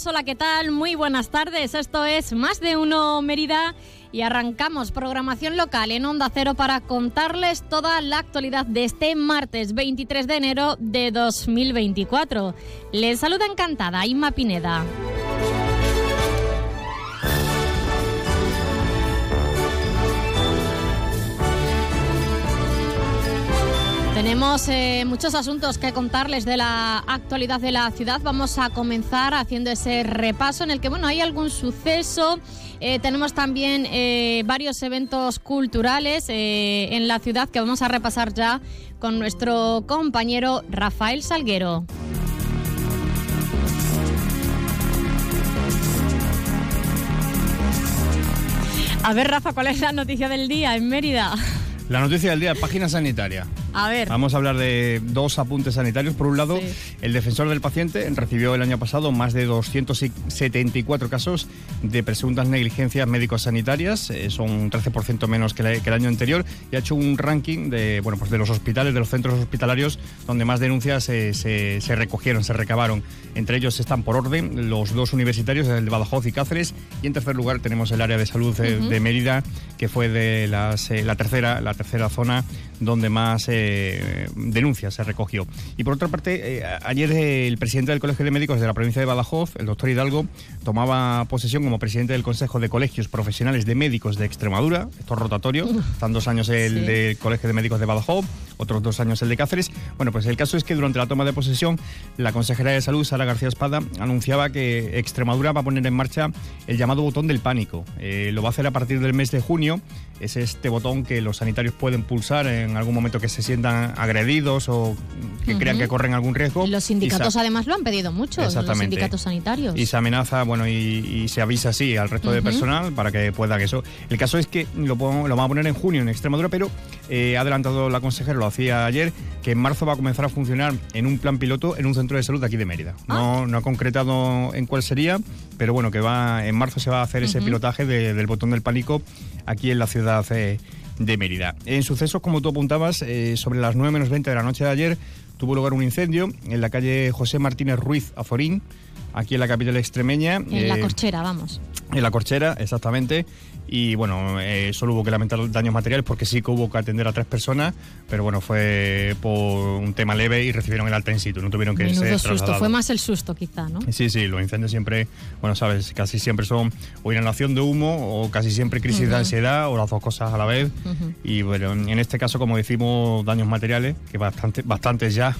21 minutos, hola, ¿qué tal? Muy buenas tardes, esto es Más de Uno Mérida y arrancamos programación local en Onda Cero para contarles toda la actualidad de este martes 23 de enero de 2024. Les saluda encantada Inma Pineda. Tenemos eh, muchos asuntos que contarles de la actualidad de la ciudad. Vamos a comenzar haciendo ese repaso en el que bueno hay algún suceso. Eh, tenemos también eh, varios eventos culturales en la ciudad que vamos a repasar ya con nuestro compañero Rafael Salguero. A ver, Rafa, ¿cuál es la noticia del día en Mérida? La noticia del día, página sanitaria. A ver. Vamos a hablar de dos apuntes sanitarios. Por un lado, el defensor del paciente recibió el año pasado más de 274 casos de presuntas negligencias médico-sanitarias. Eh, son un 13% menos que, el año anterior. Y ha hecho un ranking de, bueno, pues de los hospitales, de los centros hospitalarios, donde más denuncias se, recogieron, se recabaron. Entre ellos están por orden los dos universitarios, el de Badajoz y Cáceres. Y en tercer lugar tenemos el área de salud de, Mérida, que fue de las, eh, la tercera, la tercera zona donde más eh, denuncias se recogió. Y por otra parte, eh, ayer el presidente del Colegio de Médicos de la provincia de Badajoz, el doctor Hidalgo, tomaba posesión como presidente del Consejo de Colegios Profesionales de Médicos de Extremadura, esto es rotatorio, están dos años el del Colegio de Médicos de Badajoz, otros dos años el de Cáceres. Bueno, pues el caso es que durante la toma de posesión, la consejera de Salud, Sara García Espada, anunciaba que Extremadura va a poner en marcha el llamado botón del pánico. Eh, lo va a hacer a partir del mes de junio. Es este botón que los sanitarios pueden pulsar en algún momento que se sientan agredidos o que crean que corren algún riesgo. Los sindicatos además lo han pedido mucho, los sindicatos sanitarios. Y se amenaza, bueno, y, se avisa así al resto de personal para que puedan eso. El caso es que lo, lo van a poner en junio en Extremadura, pero eh, ha adelantado la consejera, lo hacía ayer, que en marzo va a comenzar a funcionar en un plan piloto en un centro de salud de aquí de Mérida. No, ah. no ha concretado en cuál sería, pero bueno, que va en marzo se va a hacer ese pilotaje del botón del pánico aquí en la ciudad. Eh, de Mérida. En sucesos, como tú apuntabas, eh, sobre las 9 menos 20 de la noche de ayer tuvo lugar un incendio en la calle José Martínez Ruiz Azorín, aquí en la capital extremeña. En la eh, Corchera, vamos. En la Corchera, exactamente y bueno, eh, solo hubo que lamentar daños materiales porque sí que hubo que atender a tres personas, pero bueno, fue por un tema leve y recibieron el alta in situ, no tuvieron que Menudo susto, fue más el susto quizá, ¿no? Sí, sí, los incendios siempre, bueno, sabes, casi siempre son o inhalación de humo o casi siempre crisis de ansiedad o las dos cosas a la vez. Y bueno, en este caso, como decimos, daños materiales, que bastante, bastantes ya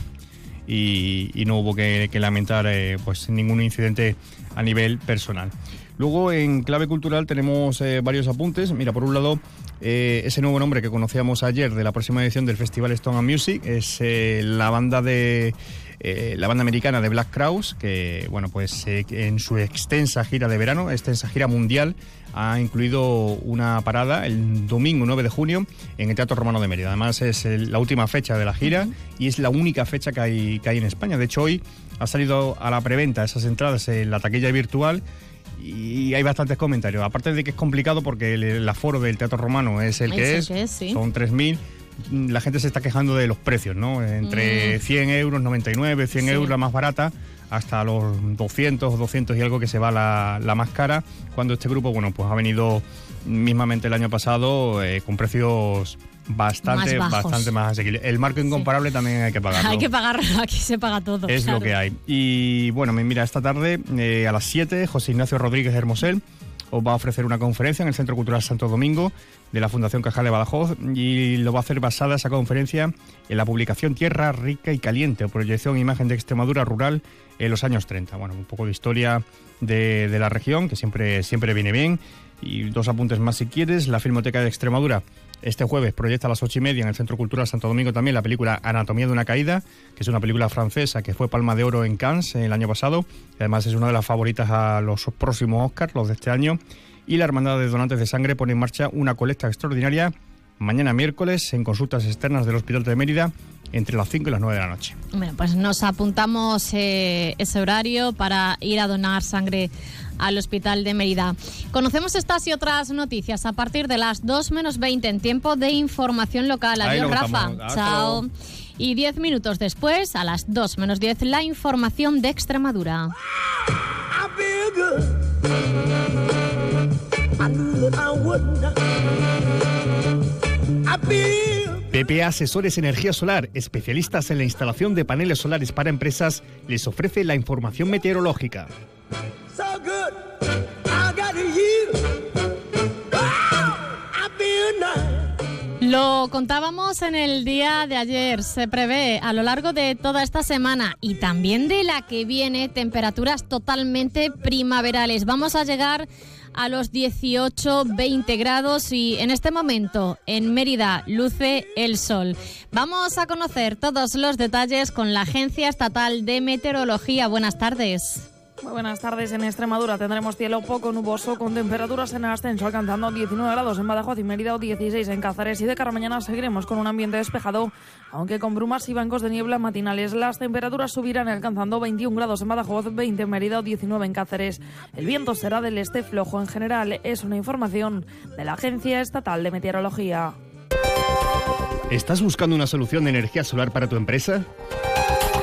y, no hubo que, lamentar eh, pues ningún incidente a nivel personal. Luego, en clave cultural, tenemos eh, varios apuntes. Mira, por un lado, eh, ese nuevo nombre que conocíamos ayer de la próxima edición del Festival Stone and Music es eh, la banda de. la banda americana de Black Crowes, que bueno, pues en su extensa gira de verano, extensa gira mundial, ha incluido una parada el domingo 9 de junio en el Teatro Romano de Mérida. Además es la última fecha de la gira y es la única fecha que hay, que hay en España. De hecho hoy ha salido a la preventa esas entradas en la taquilla virtual y hay bastantes comentarios. Aparte de que es complicado porque el, aforo del Teatro Romano es el que es, son 3.000 la gente se está quejando de los precios, ¿no? Entre 100 mm. euros, 99, 100 euros la más barata, hasta los 200, 200 y algo que se va la, la más cara, cuando este grupo, bueno, pues ha venido mismamente el año pasado eh, con precios bastante más bastante más asequible. El marco incomparable también hay que pagarlo. Hay que pagarlo, aquí se paga todo. Es lo que hay. Y bueno, mira, esta tarde eh, a las 7, José Ignacio Rodríguez Hermosel os va a ofrecer una conferencia en el Centro Cultural Santo Domingo de la Fundación Cajal de Badajoz y lo va a hacer basada esa conferencia en la publicación Tierra Rica y Caliente, proyección e imagen de Extremadura rural en los años 30. Bueno, un poco de historia de, de la región, que siempre, siempre viene bien. Y dos apuntes más si quieres. La Filmoteca de Extremadura este jueves proyecta a las ocho y media en el Centro Cultural Santo Domingo también la película Anatomía de una caída, que es una película francesa que fue Palma de Oro en Cannes el año pasado. Además es una de las favoritas a los próximos Oscars, los de este año. Y la Hermandad de Donantes de Sangre pone en marcha una colecta extraordinaria mañana miércoles en consultas externas del Hospital de Mérida entre las 5 y las 9 de la noche. Bueno, pues nos apuntamos eh, ese horario para ir a donar sangre al Hospital de Mérida. Conocemos estas y otras noticias a partir de las 2 menos 20 en tiempo de información local. Adiós, Rafa. Chao. Y 10 minutos después, a las 2 menos 10, la información de Extremadura. PPA Asesores Energía Solar, especialistas en la instalación de paneles solares para empresas, les ofrece la información meteorológica. Lo contábamos en el día de ayer. Se prevé a lo largo de toda esta semana y también de la que viene temperaturas totalmente primaverales. Vamos a llegar a los 18-20 grados y en este momento en Mérida luce el sol. Vamos a conocer todos los detalles con la Agencia Estatal de Meteorología. Buenas tardes. Buenas tardes. En Extremadura tendremos cielo poco nuboso con temperaturas en ascenso alcanzando 19 grados en Badajoz y Mérida o 16 en Cáceres y de cara mañana seguiremos con un ambiente despejado, aunque con brumas y bancos de niebla matinales. Las temperaturas subirán alcanzando 21 grados en Badajoz, 20 en Mérida o 19 en Cáceres. El viento será del este flojo en general. Es una información de la Agencia Estatal de Meteorología. ¿Estás buscando una solución de energía solar para tu empresa?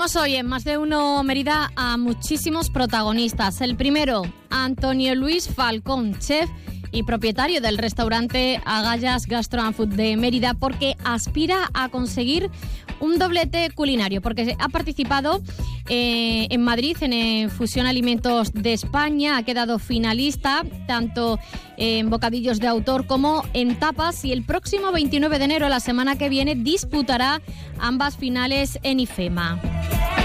Hoy en Más de Uno Mérida a muchísimos protagonistas. El primero, Antonio Luis Falcón, chef y propietario del restaurante Agallas Gastro and Food de Mérida, porque aspira a conseguir un doblete culinario, porque ha participado eh, en Madrid en Fusión Alimentos de España, ha quedado finalista tanto en bocadillos de autor como en tapas y el próximo 29 de enero, la semana que viene, disputará ambas finales en IFEMA.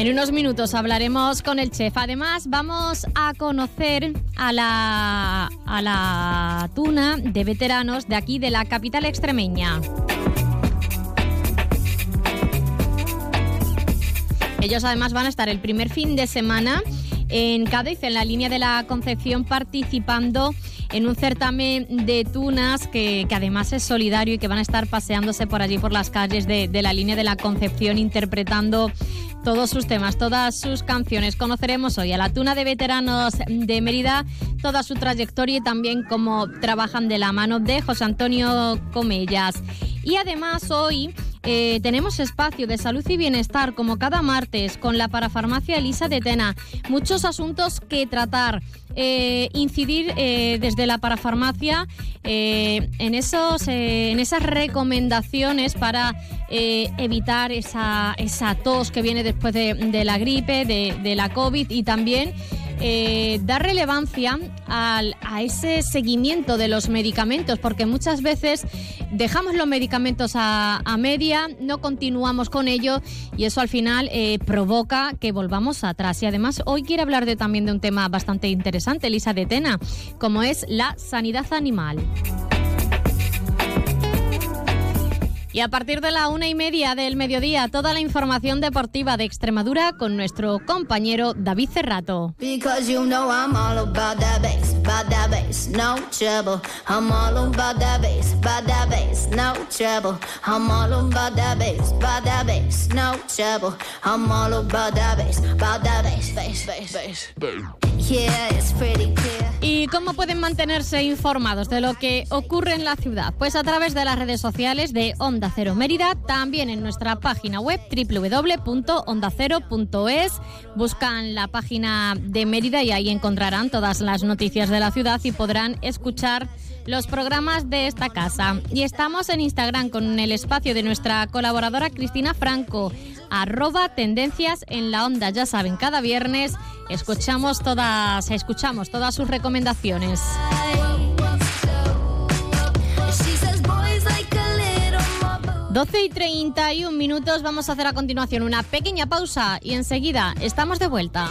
En unos minutos hablaremos con el chef. Además, vamos a conocer a la, a la tuna de veteranos de aquí, de la capital extremeña. Ellos además van a estar el primer fin de semana en Cádiz, en la línea de la Concepción, participando en un certamen de tunas que, además es solidario y que van a estar paseándose por allí, por las calles de, de la línea de la Concepción, interpretando todos sus temas, todas sus canciones. Conoceremos hoy a la Tuna de Veteranos de Mérida, toda su trayectoria y también cómo trabajan de la mano de José Antonio Comellas. Y además hoy eh, tenemos espacio de salud y bienestar como cada martes con la parafarmacia Elisa de Tena. Muchos asuntos que tratar. Eh, incidir eh, desde la parafarmacia en, esos, en esas recomendaciones para evitar esa, esa, tos que viene después de, la gripe, de, de la COVID y también eh, dar relevancia a ese seguimiento de los medicamentos, porque muchas veces dejamos los medicamentos a, media, no continuamos con ello y eso al final eh, provoca que volvamos atrás. Y además hoy quiero hablar de, también de un tema bastante interesante, Elisa de Tena, como es la sanidad animal. Y a partir de la una y media del mediodía, toda la información deportiva de Extremadura con nuestro compañero David Cerrato. ¿Y cómo pueden mantenerse informados de lo que ocurre en la ciudad? Pues a través de las redes sociales de Onda Cero Mérida, también en nuestra página web www.ondacero.es. Buscan la página de Mérida y ahí encontrarán todas las noticias de la ciudad y podrán escuchar los programas de esta casa. Y estamos en Instagram con el espacio de nuestra colaboradora Cristina Franco, arroba tendencias en la onda. Ya saben, cada viernes escuchamos todas, escuchamos todas sus recomendaciones. 12 y 31 minutos, vamos a hacer a continuación una pequeña pausa y enseguida estamos de vuelta.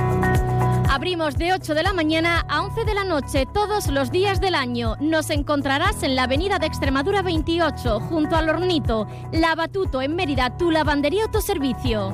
Abrimos de 8 de la mañana a 11 de la noche todos los días del año. Nos encontrarás en la avenida de Extremadura 28, junto al Hornito, Lavatuto en Mérida, tu lavandería autoservicio.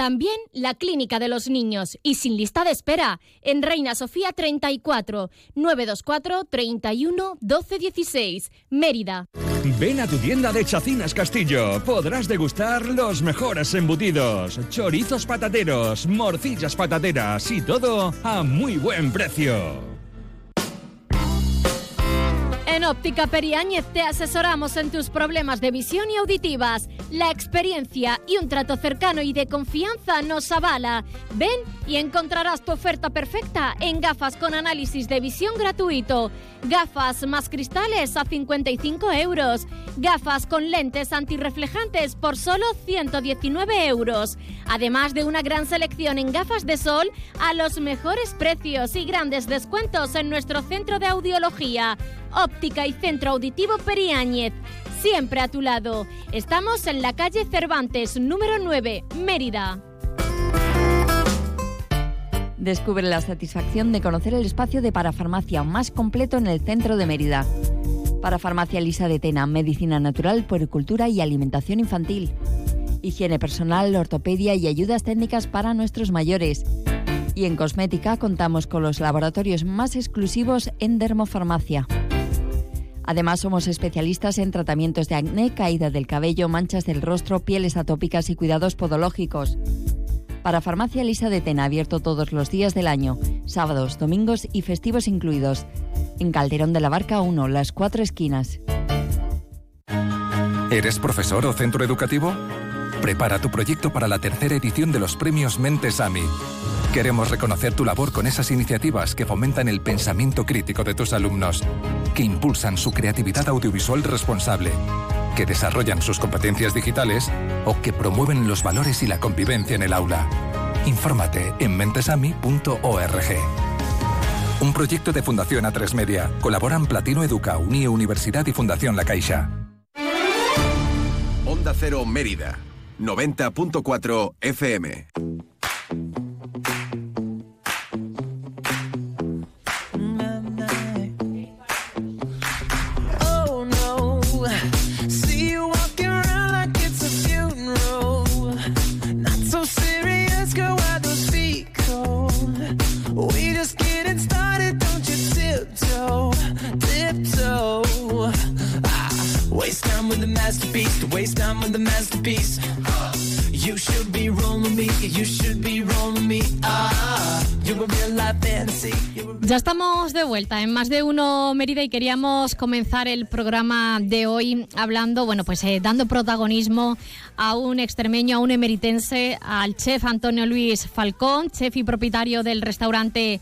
también la Clínica de los Niños y sin lista de espera en Reina Sofía 34 924 31 12 16 Mérida. Ven a tu tienda de Chacinas Castillo. Podrás degustar los mejores embutidos, chorizos patateros, morcillas patateras y todo a muy buen precio. En Óptica Periáñez te asesoramos en tus problemas de visión y auditivas. La experiencia y un trato cercano y de confianza nos avala. Ven y encontrarás tu oferta perfecta en gafas con análisis de visión gratuito. Gafas más cristales a 55 euros. Gafas con lentes antirreflejantes por solo 119 euros. Además de una gran selección en gafas de sol a los mejores precios y grandes descuentos en nuestro centro de audiología. Óptica y Centro Auditivo Periáñez. Siempre a tu lado. Estamos en la calle Cervantes, número 9, Mérida. Descubre la satisfacción de conocer el espacio de parafarmacia más completo en el centro de Mérida. Parafarmacia Lisa de Tena, medicina natural, puericultura y alimentación infantil. Higiene personal, ortopedia y ayudas técnicas para nuestros mayores. Y en cosmética contamos con los laboratorios más exclusivos en dermofarmacia. Además, somos especialistas en tratamientos de acné, caída del cabello, manchas del rostro, pieles atópicas y cuidados podológicos. Para Farmacia Lisa de Tena, abierto todos los días del año, sábados, domingos y festivos incluidos. En Calderón de la Barca 1, las cuatro esquinas. ¿Eres profesor o centro educativo? Prepara tu proyecto para la tercera edición de los premios Mentes AMI. Queremos reconocer tu labor con esas iniciativas que fomentan el pensamiento crítico de tus alumnos que impulsan su creatividad audiovisual responsable, que desarrollan sus competencias digitales o que promueven los valores y la convivencia en el aula. Infórmate en mentesami.org. Un proyecto de Fundación A3 Media. Colaboran Platino Educa, Unie Universidad y Fundación La Caixa. Onda Cero Mérida, 90.4 FM. The masterpiece. You should be rolling me, you should be rolling me. Ah. Ya estamos de vuelta en más de uno Mérida y queríamos comenzar el programa de hoy hablando, bueno, pues eh, dando protagonismo a un extremeño, a un emeritense, al chef Antonio Luis Falcón, chef y propietario del restaurante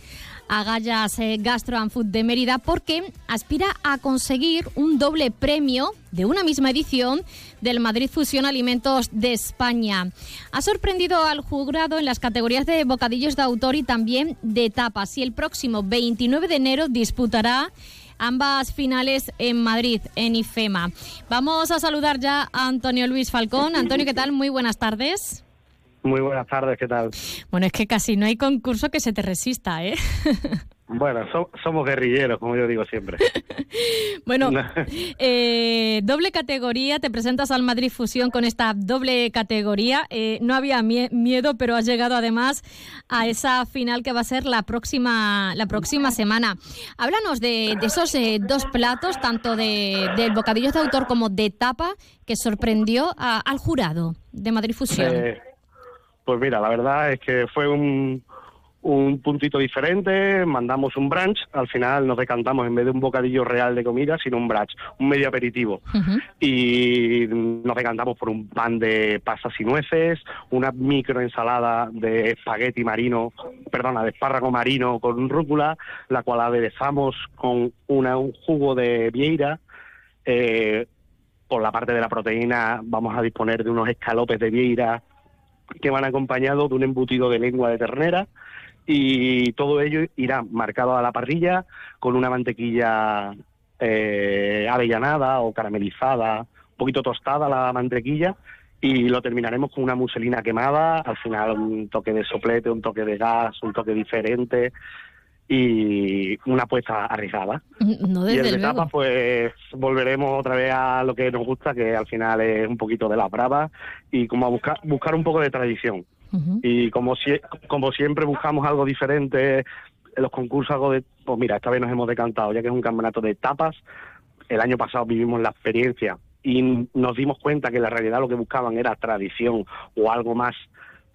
Agallas eh, Gastro and Food de Mérida, porque aspira a conseguir un doble premio de una misma edición del Madrid Fusión Alimentos de España. Ha sorprendido al jurado en las categorías de bocadillos de autor y también de tapas y el próximo 29 de enero disputará ambas finales en Madrid, en IFEMA. Vamos a saludar ya a Antonio Luis Falcón. Antonio, ¿qué tal? Muy buenas tardes. Muy buenas tardes, ¿qué tal? Bueno, es que casi no hay concurso que se te resista, ¿eh? Bueno, so- somos guerrilleros, como yo digo siempre. Bueno, eh, doble categoría, te presentas al Madrid Fusión con esta doble categoría. Eh, no había mie- miedo, pero has llegado además a esa final que va a ser la próxima, la próxima semana. Háblanos de, de esos eh, dos platos, tanto de, del bocadillo de autor como de tapa, que sorprendió a- al jurado de Madrid Fusión. Pues mira, la verdad es que fue un, un puntito diferente, mandamos un brunch, al final nos decantamos en vez de un bocadillo real de comida, sino un brunch, un medio aperitivo. y nos decantamos por un pan de pasas y nueces, una micro ensalada de espagueti marino, perdona, de espárrago marino con rúcula, la cual aderezamos con una, un jugo de vieira. Eh, por la parte de la proteína vamos a disponer de unos escalopes de vieira que van acompañados de un embutido de lengua de ternera y todo ello irá marcado a la parrilla con una mantequilla eh, avellanada o caramelizada, un poquito tostada la mantequilla y lo terminaremos con una muselina quemada, al final un toque de soplete, un toque de gas, un toque diferente y una apuesta arriesgada. No, y el desde de luego. tapas, pues volveremos otra vez a lo que nos gusta, que al final es un poquito de la brava y como a buscar, buscar un poco de tradición. Y como, como siempre buscamos algo diferente, en los concursos algo de... Pues mira, esta vez nos hemos decantado, ya que es un campeonato de tapas. El año pasado vivimos la experiencia y nos dimos cuenta que en la realidad lo que buscaban era tradición o algo más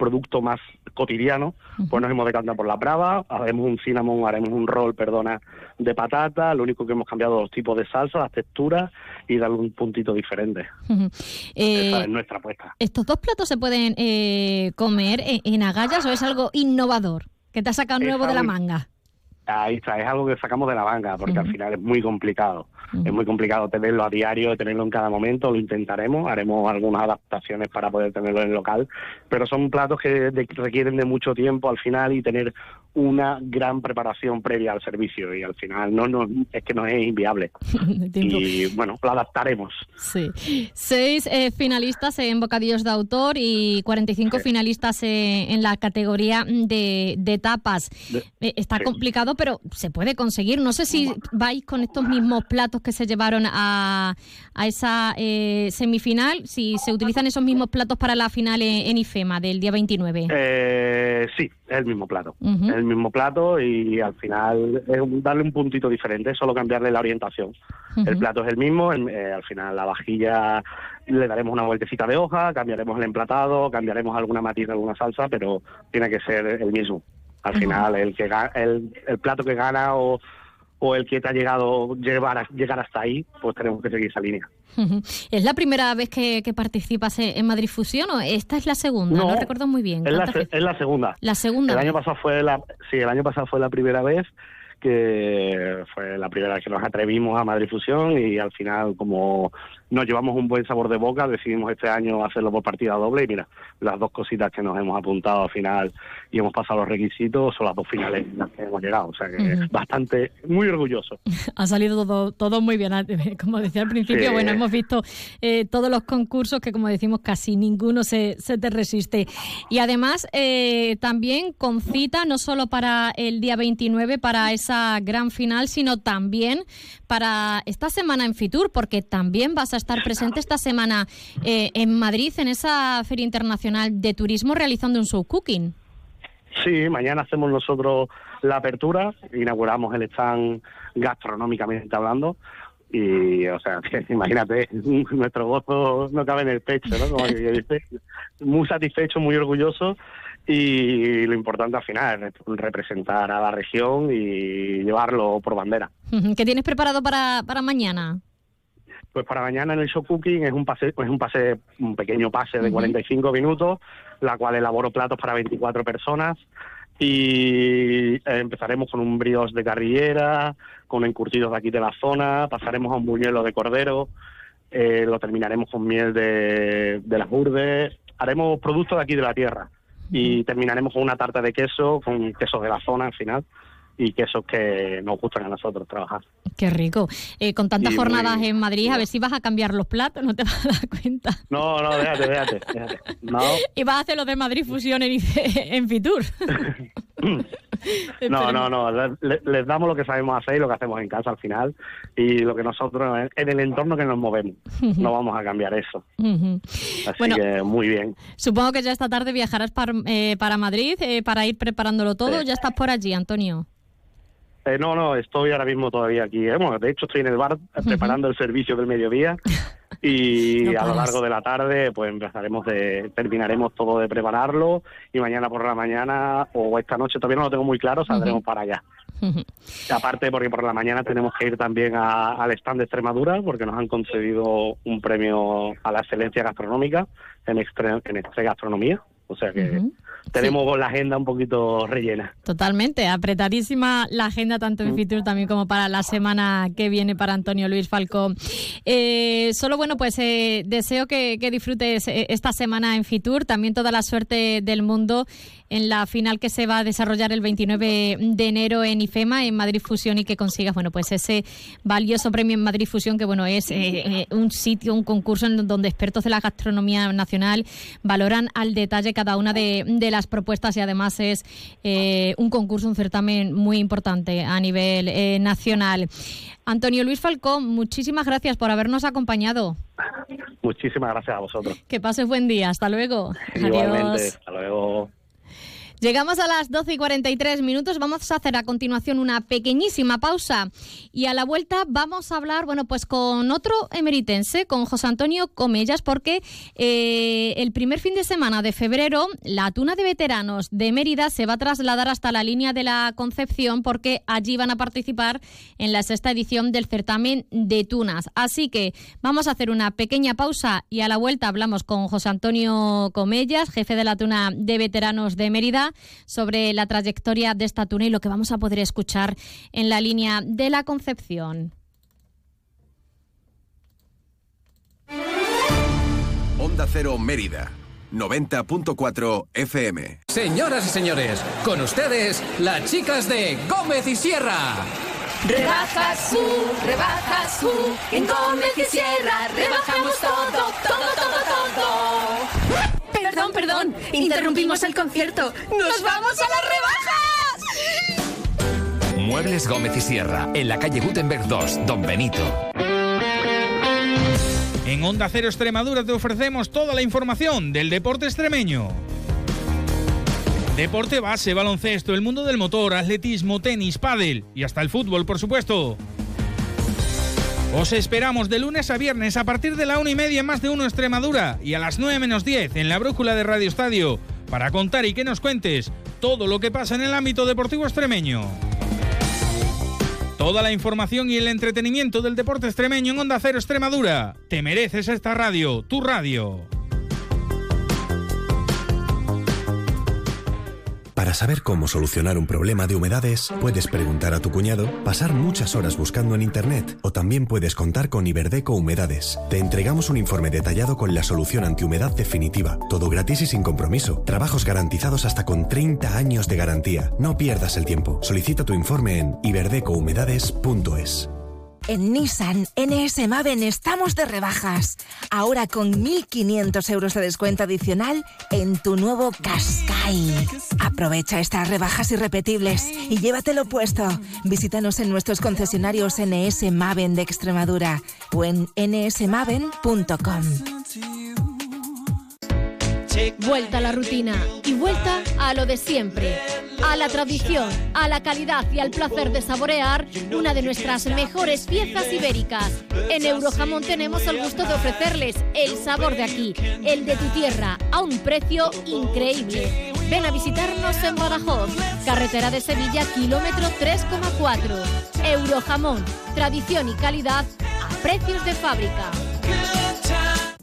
producto más cotidiano, pues nos hemos decantado por la brava, haremos un cinnamon, haremos un roll, perdona, de patata, lo único que hemos cambiado los tipos de salsa, las texturas y darle un puntito diferente. Esa Eh, es nuestra apuesta. ¿Estos dos platos se pueden eh, comer en, en agallas o es algo innovador que te ha sacado nuevo de la manga? Ahí está, es algo que sacamos de la manga, porque al final es muy complicado. Es muy complicado tenerlo a diario, tenerlo en cada momento, lo intentaremos, haremos algunas adaptaciones para poder tenerlo en local, pero son platos que de- requieren de mucho tiempo al final y tener una gran preparación previa al servicio y al final no, no es que no es inviable. y bueno, lo adaptaremos. Sí. Seis eh, finalistas en bocadillos de autor y 45 finalistas eh, en la categoría de, de tapas. Eh, está sí. complicado, pero se puede conseguir. No sé si vais con estos mismos platos que se llevaron a, a esa eh, semifinal, si se utilizan esos mismos platos para la final en, en IFEMA del día 29. Eh, sí, es el mismo plato. Es el mismo plato y al final es darle un puntito diferente, solo cambiarle la orientación. El plato es el mismo, el- eh, al final la vajilla le daremos una vueltecita de hoja, cambiaremos el emplatado, cambiaremos alguna matiz de alguna salsa, pero tiene que ser el mismo. Al final el que el, el plato que gana o, o el que te ha llegado llevar a- llegar hasta ahí, pues tenemos que seguir esa línea. ¿Es la primera vez que, que participas en Madrid Fusión o esta es la segunda? No, No, recuerdo muy bien. Es la, segunda. La segunda El año pasado fue la, sí, el año pasado fue la primera vez que fue la primera vez que nos atrevimos a Madrid Fusión y al final como nos llevamos un buen sabor de boca, decidimos este año hacerlo por partida doble y mira, las dos cositas que nos hemos apuntado al final y hemos pasado los requisitos son las dos finales en las que hemos llegado, o sea que bastante, muy orgulloso. Ha salido todo, todo muy bien. Como decía al principio, Sí. bueno, hemos visto eh, todos los concursos que, como decimos, casi ninguno se, se te resiste. Y además, eh, también con cita, no solo para el día 29, para esa gran final, sino también para esta semana en Fitur, porque también vas a estar presente esta semana eh, en Madrid, en esa Feria Internacional de Turismo, realizando un show cooking. Sí, mañana hacemos nosotros la apertura, inauguramos el stand gastronómicamente hablando y, o sea, imagínate, nuestro gozo no cabe en el pecho, ¿no? Como que muy satisfecho, muy orgulloso y lo importante al final es representar a la región y llevarlo por bandera. ¿Qué tienes preparado para, para mañana? Pues para mañana en el show cooking es un pase, es un pase, un pequeño pase de Ujú. 45 minutos, la cual elaboro platos para 24 personas y eh, empezaremos con un brioche de carrillera, con encurtidos de aquí de la zona, pasaremos a un buñuelo de cordero, eh, lo terminaremos con miel de, de las urdes, haremos productos de aquí de la tierra y terminaremos con una tarta de queso, con quesos de la zona al final y quesos que nos gustan a nosotros trabajar. Qué rico. Eh, con tantas Y muy- jornadas en Madrid, a ver si vas a cambiar los platos, no te vas a dar cuenta. No, no, déjate, déjate, déjate. No, Y vas a hacer lo de Madrid Fusión en, en Fitur. No, no, no. le- le- les damos lo que sabemos hacer y lo que hacemos en casa al final y lo que nosotros en el entorno que nos movemos. No vamos a cambiar eso. Así Bueno. que muy bien. Supongo que ya esta tarde viajarás par- eh, para Madrid eh, para ir preparándolo todo. Sí. Ya estás por allí, Antonio. Eh, no, no, estoy ahora mismo todavía aquí. ¿eh? Bueno, de hecho, estoy en el bar preparando el servicio del mediodía y No a lo largo de la tarde pues empezaremos de, terminaremos todo de prepararlo y mañana por la mañana o esta noche todavía no lo tengo muy claro, saldremos para allá. Aparte porque por la mañana tenemos que ir también a- al stand de Extremadura porque nos han concedido un premio a la excelencia gastronómica en Extre, en Extre Gastronomía. O sea que. Tenemos la agenda un poquito rellena. Totalmente, apretadísima la agenda tanto en Fitur también como para la semana que viene para Antonio Luis Falcón. Eh, solo bueno, pues eh, deseo que, que disfrutes eh, esta semana en Fitur, también toda la suerte del mundo en la final que se va a desarrollar el 29 de enero en IFEMA, en Madrid Fusión, y que consigas bueno, pues ese valioso premio en Madrid Fusión, que bueno, es eh, eh, un sitio, un concurso en donde expertos de la gastronomía nacional valoran al detalle cada una de, de las propuestas y además es eh, un concurso, un certamen muy importante a nivel eh, nacional. Antonio Luis Falcón, muchísimas gracias por habernos acompañado. Muchísimas gracias a vosotros. Que pases buen día. Hasta luego. Igualmente. Adiós. Hasta luego. Llegamos a las 12 y 43 minutos. Vamos a hacer a continuación una pequeñísima pausa y a la vuelta vamos a hablar, bueno, pues con otro emeritense, con José Antonio Comellas, porque eh, el primer fin de semana de febrero la tuna de veteranos de Mérida se va a trasladar hasta la línea de la Concepción porque allí van a participar en la sexta edición del certamen de tunas. Así que vamos a hacer una pequeña pausa y a la vuelta hablamos con José Antonio Comellas, jefe de la tuna de veteranos de Mérida, sobre la trayectoria de esta tuna y lo que vamos a poder escuchar en la línea de la Concepción. Onda Cero Mérida, 90.4 FM. Señoras y señores, con ustedes, las chicas de Gómez y Sierra. Rebajas U, rebajas U, en Gómez y Sierra, rebajamos todo, todo, todo, todo. Perdón, perdón, interrumpimos el concierto. ¡Nos vamos a las rebajas! Muebles Gómez y Sierra, en la calle Gutenberg 2, Don Benito. En Onda Cero Extremadura te ofrecemos toda la información del deporte extremeño. Deporte base, baloncesto, el mundo del motor, atletismo, tenis, pádel y hasta el fútbol, por supuesto. Os esperamos de lunes a viernes a partir de la una y media más de uno Extremadura y a las 9 menos 10 en la brújula de Radio Estadio para contar y que nos cuentes todo lo que pasa en el ámbito deportivo extremeño. Toda la información y el entretenimiento del deporte extremeño en Onda Cero Extremadura. Te mereces esta radio, tu radio. Para saber cómo solucionar un problema de humedades, puedes preguntar a tu cuñado, pasar muchas horas buscando en internet o también puedes contar con Iberdeco Humedades. Te entregamos un informe detallado con la solución antihumedad definitiva. Todo gratis y sin compromiso. Trabajos garantizados hasta con 30 años de garantía. No pierdas el tiempo. Solicita tu informe en iberdecohumedades.es. En Nissan NS Maven estamos de rebajas. Ahora con 1.500 euros de descuento adicional en tu nuevo Qashqai. Aprovecha estas rebajas irrepetibles y llévatelo puesto. Visítanos en nuestros concesionarios NS Maven de Extremadura o en nsmaven.com. Vuelta a la rutina y vuelta a lo de siempre. A la tradición, a la calidad y al placer de saborear una de nuestras mejores piezas ibéricas. En Eurojamón tenemos el gusto de ofrecerles el sabor de aquí, el de tu tierra, a un precio increíble. Ven a visitarnos en Badajoz, carretera de Sevilla, kilómetro 3,4. Eurojamón, tradición y calidad a precios de fábrica.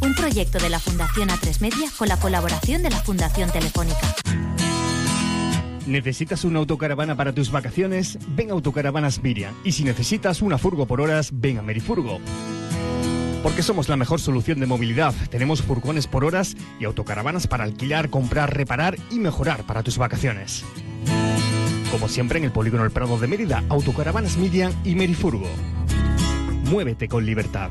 Un proyecto de la Fundación A3 Media con la colaboración de la Fundación Telefónica. ¿Necesitas una autocaravana para tus vacaciones? Ven a Autocaravanas Miriam. Y si necesitas una furgo por horas, ven a Merifurgo. Porque somos la mejor solución de movilidad. Tenemos furgones por horas y autocaravanas para alquilar, comprar, reparar y mejorar para tus vacaciones. Como siempre en el Polígono El Prado de Mérida, Autocaravanas Miriam y Merifurgo. Muévete con libertad.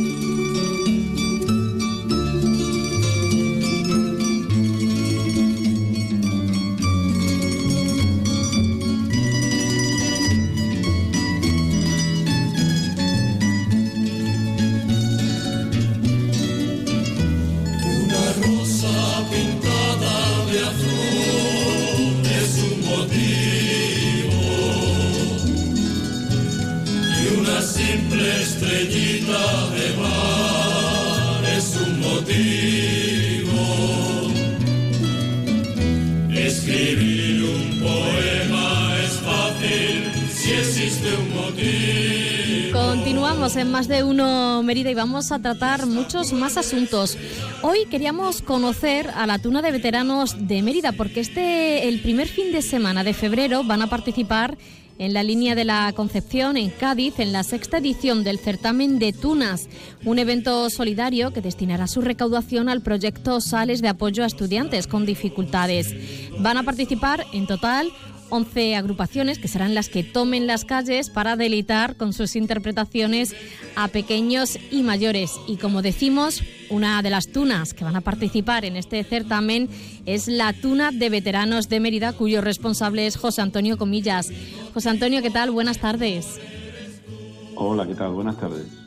Continuamos en más de uno Mérida y vamos a tratar muchos más asuntos. Hoy queríamos conocer a la Tuna de Veteranos de Mérida porque este el primer fin de semana de febrero van a participar en la línea de la Concepción en Cádiz en la sexta edición del certamen de tunas, un evento solidario que destinará su recaudación al proyecto Sales de apoyo a estudiantes con dificultades. Van a participar en total 11 agrupaciones que serán las que tomen las calles para deleitar con sus interpretaciones a pequeños y mayores. Y como decimos, una de las tunas que van a participar en este certamen es la Tuna de Veteranos de Mérida, cuyo responsable es José Antonio Comillas. José Antonio, ¿qué tal? Buenas tardes. Hola, ¿qué tal? Buenas tardes.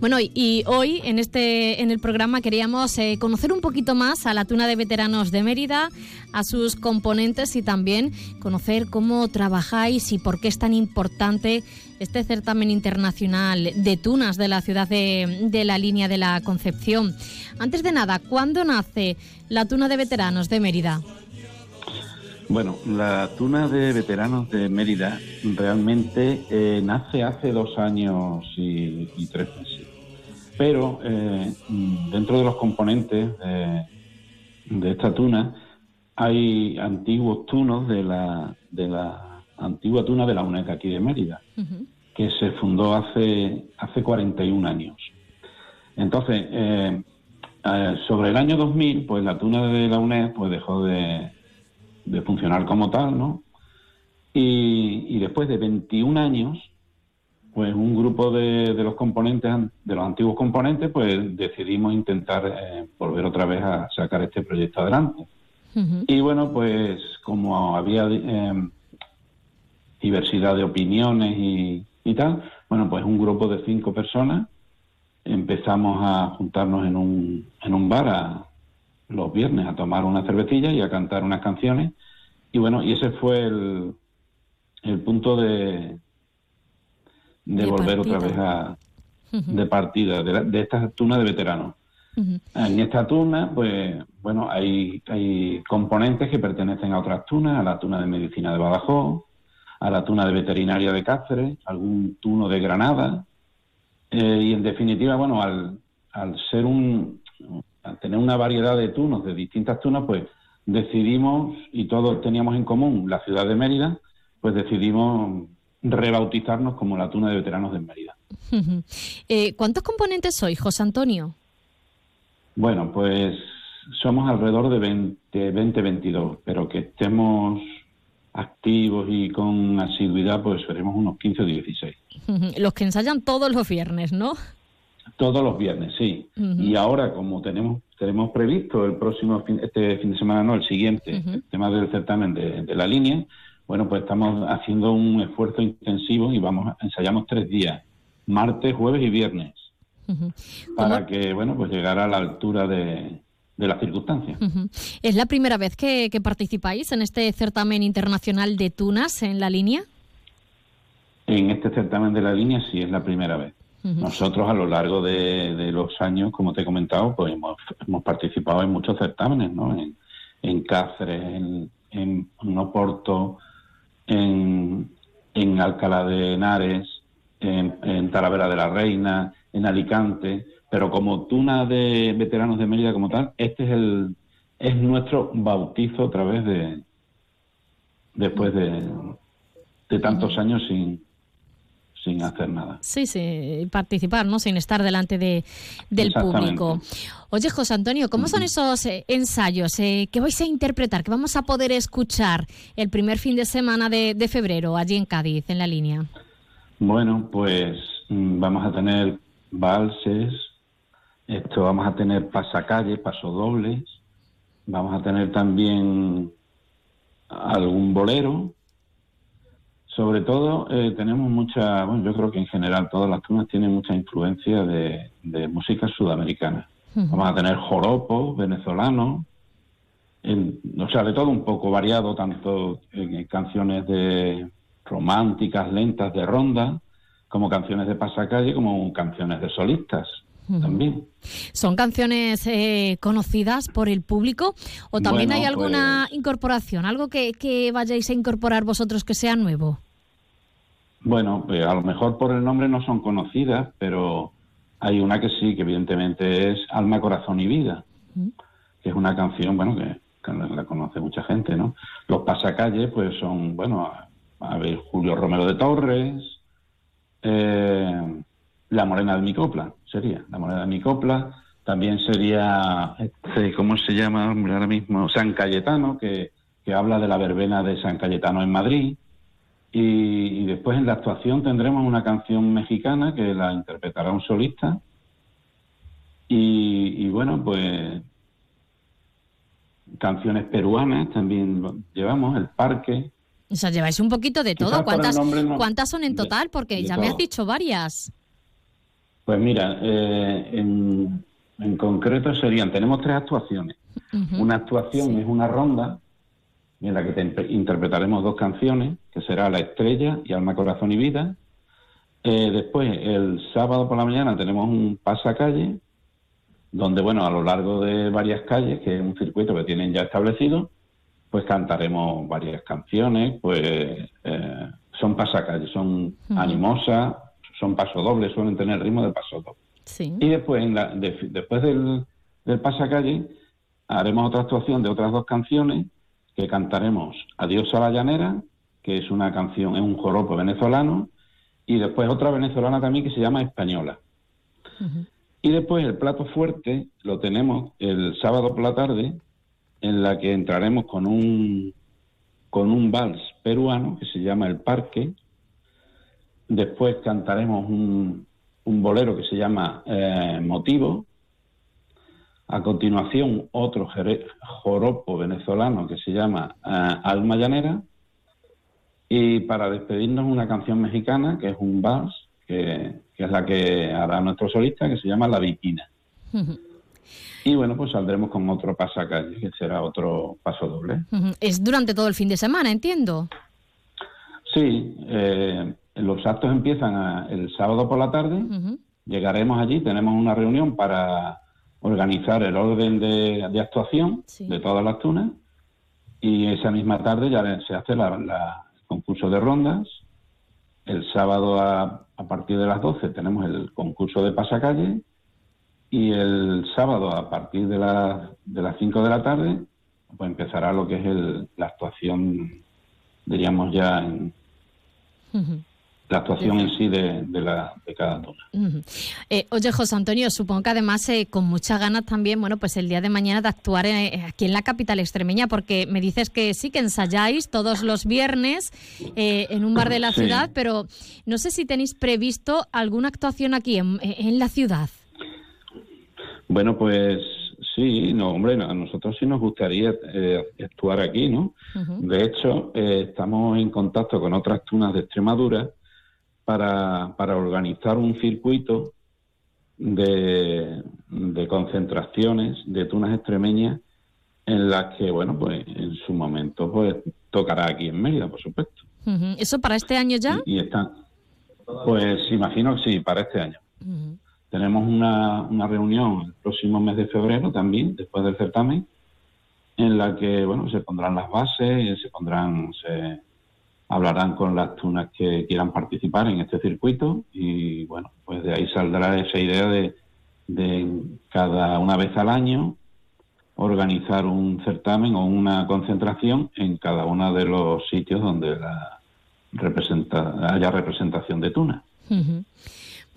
Bueno, y- hoy en este en el programa queríamos eh, conocer un poquito más a la Tuna de Veteranos de Mérida, a sus componentes y también conocer cómo trabajáis y por qué es tan importante este certamen internacional de tunas de la ciudad de, de la línea de la Concepción. Antes de nada, ¿cuándo nace la Tuna de Veteranos de Mérida? Bueno, la tuna de veteranos de Mérida realmente eh, nace hace dos años y tres meses. Pero eh, dentro de los componentes de, de esta tuna hay antiguos tunos de la, de la antigua tuna de la UNED aquí de Mérida, que se fundó hace, hace 41 años. Entonces, eh, eh, sobre el año 2000, pues la tuna de la UNED pues dejó de, de funcionar como tal, ¿no? Y, y después de 21 años, pues un grupo de, de los componentes, de los antiguos componentes, pues decidimos intentar eh, volver otra vez a sacar este proyecto adelante. Y bueno, pues como había eh, diversidad de opiniones y, y tal, bueno, pues un grupo de cinco personas empezamos a juntarnos en un, en un bar a- los viernes a tomar una cervecilla y a cantar unas canciones. Y bueno, y ese fue el, el punto de, de, De volver otra vez a, de partida, de, la- de esta tuna de veteranos. En esta tuna, pues, bueno, hay, hay componentes que pertenecen a otras tunas, a la tuna de medicina de Badajoz, a la tuna de veterinaria de Cáceres, algún tuno de Granada, eh, y en definitiva, bueno, al, al ser un, al tener una variedad de tunos, de distintas tunas, pues decidimos, y todos teníamos en común la ciudad de Mérida, pues decidimos rebautizarnos como la tuna de veteranos de Mérida. Eh, ¿Cuántos componentes sois, José Antonio? Bueno, pues somos alrededor de 20, 20, 22, pero que estemos activos y con asiduidad, pues seremos unos 15 o 16. Ujú. Los que ensayan todos los viernes, ¿no? Todos los viernes, sí. Y ahora, como tenemos tenemos previsto el próximo fin, este fin de semana, no, el siguiente, el tema del certamen de, de la línea, bueno, pues estamos haciendo un esfuerzo intensivo y vamos, ensayamos tres días, martes, jueves y viernes, para que, bueno, pues llegar a la altura de, de las circunstancias. ¿Es la primera vez que, que participáis en este certamen internacional de tunas en la línea? En este certamen de la línea sí es la primera vez. Nosotros a lo largo de, de los años, como te he comentado, pues hemos, hemos participado en muchos certámenes, ¿no? En, en Cáceres, en, en, en Oporto, en, en Alcalá de Henares, en, en Talavera de la Reina, en Alicante, pero como tuna de veteranos de Mérida como tal, este es el es nuestro bautizo otra vez de después de, de tantos años sin sin hacer nada. Sí, sí, participar, ¿no? Sin estar delante de, del público. Oye, José Antonio, ¿cómo son esos eh, ensayos eh, que vais a interpretar, que vamos a poder escuchar el primer fin de semana de, de febrero allí en Cádiz, en la línea? Bueno, pues mm, vamos a tener valses, esto vamos a tener pasacalles, pasodobles, vamos a tener también algún bolero. Sobre todo eh, tenemos mucha, bueno, yo creo que en general todas las tunas tienen mucha influencia de, de música sudamericana. Vamos a tener joropos venezolanos, en- o sea, de todo un poco variado, tanto en canciones de románticas, lentas, de ronda, como canciones de pasacalle, como canciones de solistas también. ¿Son canciones eh, conocidas por el público o también Bueno, hay alguna incorporación, algo que, que vayáis a incorporar vosotros que sea nuevo? Bueno, pues a lo mejor por el nombre no son conocidas, pero hay una que sí, que evidentemente es Alma, Corazón y Vida, que es una canción, bueno, que, que la conoce mucha gente, ¿no? Los pasacalles, pues son, bueno, a, a ver, Julio Romero de Torres, eh, La Morena de mi copla, sería, La Morena de mi copla, también sería, este, ¿cómo se llama ahora mismo? San Cayetano, que, que habla de la verbena de San Cayetano en Madrid. Y, y después en la actuación tendremos una canción mexicana que la interpretará un solista. Y, y bueno, pues canciones peruanas también llevamos, El Parque. O sea, lleváis un poquito de todo. ¿Cuántas, no- ¿cuántas son en total? Porque de ya me has dicho varias. Pues mira, eh, en, en concreto serían, tenemos tres actuaciones. Una actuación es una ronda en la que te- interpretaremos dos canciones, que será La Estrella y Alma, Corazón y Vida. Eh, después, el sábado por la mañana tenemos un pasacalle, donde, bueno, a lo largo de varias calles, que es un circuito que tienen ya establecido, pues cantaremos varias canciones, pues eh, son pasacalles, son animosas, son pasodobles, suelen tener ritmo de pasodoble. Sí. Y después, en la- de- después del, del pasacalle, haremos otra actuación de otras dos canciones que cantaremos Adiós a la llanera, que es una canción, es un joropo venezolano, y después otra venezolana también que se llama Española. Y después el plato fuerte lo tenemos el sábado por la tarde, en la que entraremos con un con un vals peruano que se llama El Parque. Después cantaremos un, un bolero que se llama eh, Motivo. A continuación, otro joropo venezolano que se llama eh, Alma Llanera. Y para despedirnos, una canción mexicana que es un vals que, que es la que hará nuestro solista, que se llama La Viquina. Y bueno, pues saldremos con otro pasacalle, que será otro paso doble. Es durante todo el fin de semana, entiendo. Sí, eh, los actos empiezan a- el sábado por la tarde. Llegaremos allí, tenemos una reunión para organizar el orden de, de actuación de todas las tunas. Y esa misma tarde ya se hace la, la- el concurso de rondas. El sábado a, a partir de las 12 tenemos el concurso de pasacalle. Y el sábado a partir de, las de las 5 de la tarde pues empezará lo que es el- la actuación, diríamos ya, en. La actuación en sí de, de la, de cada. Ujú. Eh, oye, José Antonio, supongo que además eh, con muchas ganas también, bueno, pues el día de mañana de actuar eh, aquí en la capital extremeña, porque me dices que sí, que ensayáis todos los viernes eh, en un bar de la Sí. ciudad, pero no sé si tenéis previsto alguna actuación aquí en, en la ciudad. Bueno, pues sí, no, hombre, a nosotros sí nos gustaría eh, actuar aquí, ¿no? De hecho, estamos en contacto con otras tunas de Extremadura para, para organizar un circuito de, de concentraciones de tunas extremeñas en las que, bueno, pues en su momento pues tocará aquí en Mérida, por supuesto. ¿Eso para este año ya? Y está, pues imagino que sí, para este año. Tenemos una, una reunión el próximo mes de febrero también, después del certamen, en la que bueno se pondrán las bases, se pondrán, se hablarán con las tunas que quieran participar en este circuito y bueno, pues de ahí saldrá esa idea de, de cada una vez al año organizar un certamen o una concentración en cada uno de los sitios donde la representa, haya representación de tuna. Ujú.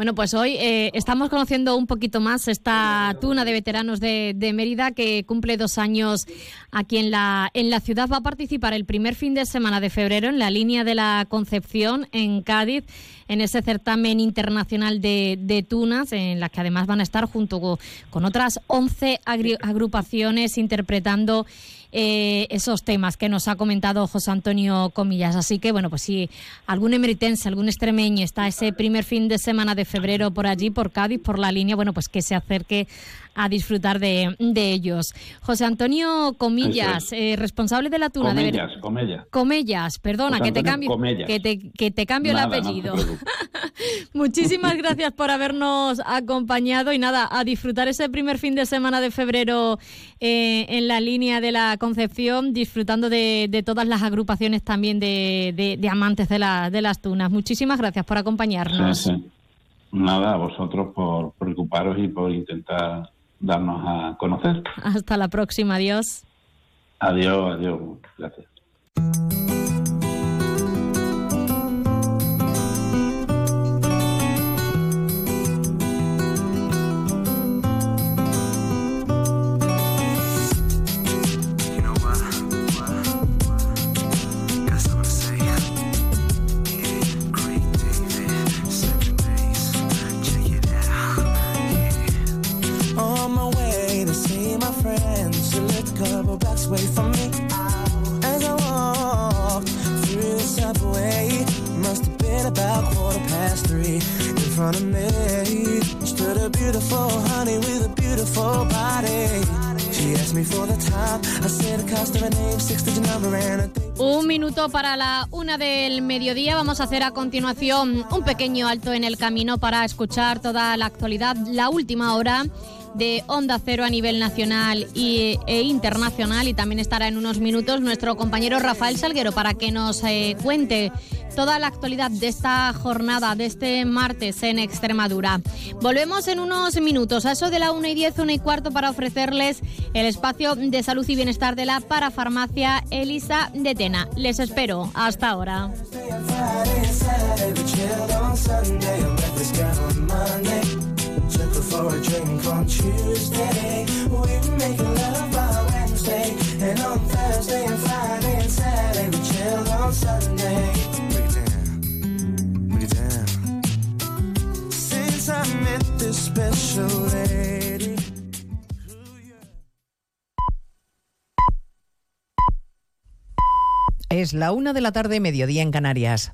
Bueno, pues hoy eh, estamos conociendo un poquito más esta tuna de veteranos de, de Mérida que cumple dos años aquí en la, en la ciudad. Va a participar el primer fin de semana de febrero en la línea de la Concepción en Cádiz, en ese certamen internacional de, de tunas, en la que además van a estar junto co- con otras 11 agri- agrupaciones interpretando eh, esos temas que nos ha comentado José Antonio Comillas. Así que, bueno, pues si algún emeritense, algún extremeño está ese primer fin de semana de febrero por allí, por Cádiz, por la línea, bueno, pues que se acerque a disfrutar de, de ellos. José Antonio Comillas, eh, responsable de la tuna de Ver- comellas. Comellas, perdona, José que te Antonio cambio, que te, que te cambio Nada, el apellido. Muchísimas gracias por habernos acompañado y nada, a disfrutar ese primer fin de semana de febrero eh, en la línea de la Concepción, disfrutando de, de todas las agrupaciones también de, de- de amantes de, la- de las tunas. Muchísimas gracias por acompañarnos. Sí, sí. Nada, a vosotros por preocuparos y por intentar darnos a conocer. Hasta la próxima, adiós. Adiós, adiós. Gracias. Away from me. As I through the subway, must have been about quarter past three. In front of me stood a beautiful honey with a beautiful body. For. Un minuto para la una del mediodía. Vamos a hacer a continuación un pequeño alto en el camino para escuchar toda la actualidad, la última hora de Onda Cero a nivel nacional y, e internacional. Y también estará en unos minutos nuestro compañero Rafael Salguero para que nos eh, cuente toda la actualidad de esta jornada, de este martes en Extremadura. Volvemos en unos minutos, a eso de la 1 y 10, 1 y cuarto, para ofrecerles el espacio de salud y bienestar de la parafarmacia Elisa de Tena. Les espero. Hasta ahora. For a drink on Tuesday. We were making love by Wednesday. And on Thursday and Friday and Saturday, we chilled on Sunday. Break it down. Break it down. Since I met this special lady. Es la una de la tarde, mediodía en Canarias.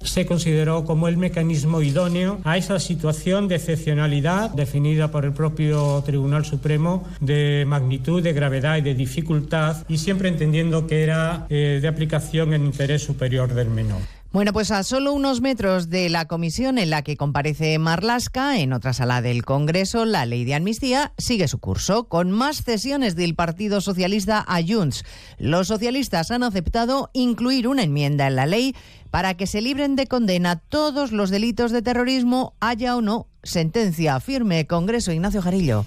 se consideró como el mecanismo idóneo a esa situación de excepcionalidad definida por el propio Tribunal Supremo de magnitud, de gravedad y de dificultad y siempre entendiendo que era eh, de aplicación en interés superior del menor. Bueno, pues a solo unos metros de la comisión en la que comparece Marlasca, en otra sala del Congreso, la ley de amnistía sigue su curso, con más cesiones del Partido Socialista a. Los socialistas han aceptado incluir una enmienda en la ley para que se libren de condena todos los delitos de terrorismo, haya o no sentencia firme. Congreso Ignacio Jarillo.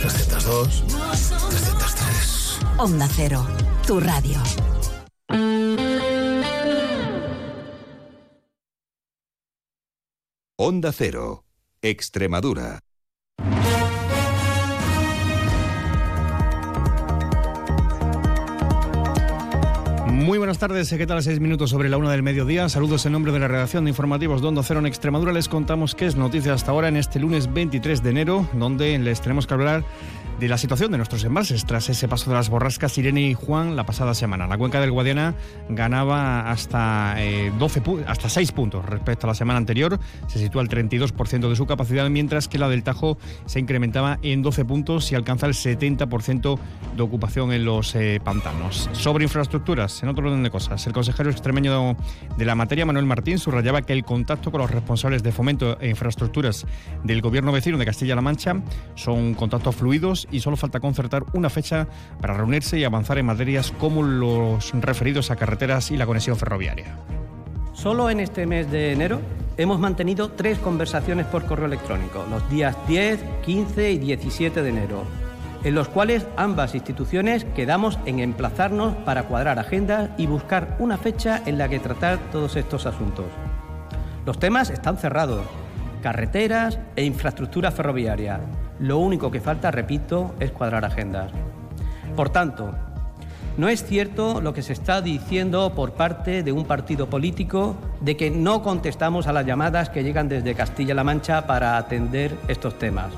302, 303. Onda Cero, tu radio. Onda Cero, Extremadura. Muy buenas tardes, ¿qué tal? Seis minutos sobre la una del mediodía. Saludos en nombre de la redacción de informativos de Onda Cero en Extremadura. Les contamos qué es noticia hasta ahora en este lunes 23 de enero, donde les tenemos que hablar de la situación de nuestros embalses tras ese paso de las borrascas Irene y Juan la pasada semana. La cuenca del Guadiana ganaba hasta, eh, 12 hasta 6 puntos respecto a la semana anterior, se sitúa al 32% de su capacidad, mientras que la del Tajo se incrementaba en 12 puntos y alcanza el 70% de ocupación en los eh, pantanos. Sobre infraestructuras, en otro el consejero extremeño de la materia, Manuel Martín, subrayaba que el contacto con los responsables de fomento e infraestructuras del gobierno vecino de Castilla-La Mancha son contactos fluidos y solo falta concertar una fecha para reunirse y avanzar en materias como los referidos a carreteras y la conexión ferroviaria. Solo en este mes de enero hemos mantenido tres conversaciones por correo electrónico, los días 10, 15 y 17 de enero, en los cuales ambas instituciones quedamos en emplazarnos para cuadrar agendas y buscar una fecha en la que tratar todos estos asuntos. Los temas están cerrados, carreteras e infraestructura ferroviaria. Lo único que falta, repito, es cuadrar agendas. Por tanto, no es cierto lo que se está diciendo por parte de un partido político de que no contestamos a las llamadas que llegan desde Castilla-La Mancha para atender estos temas.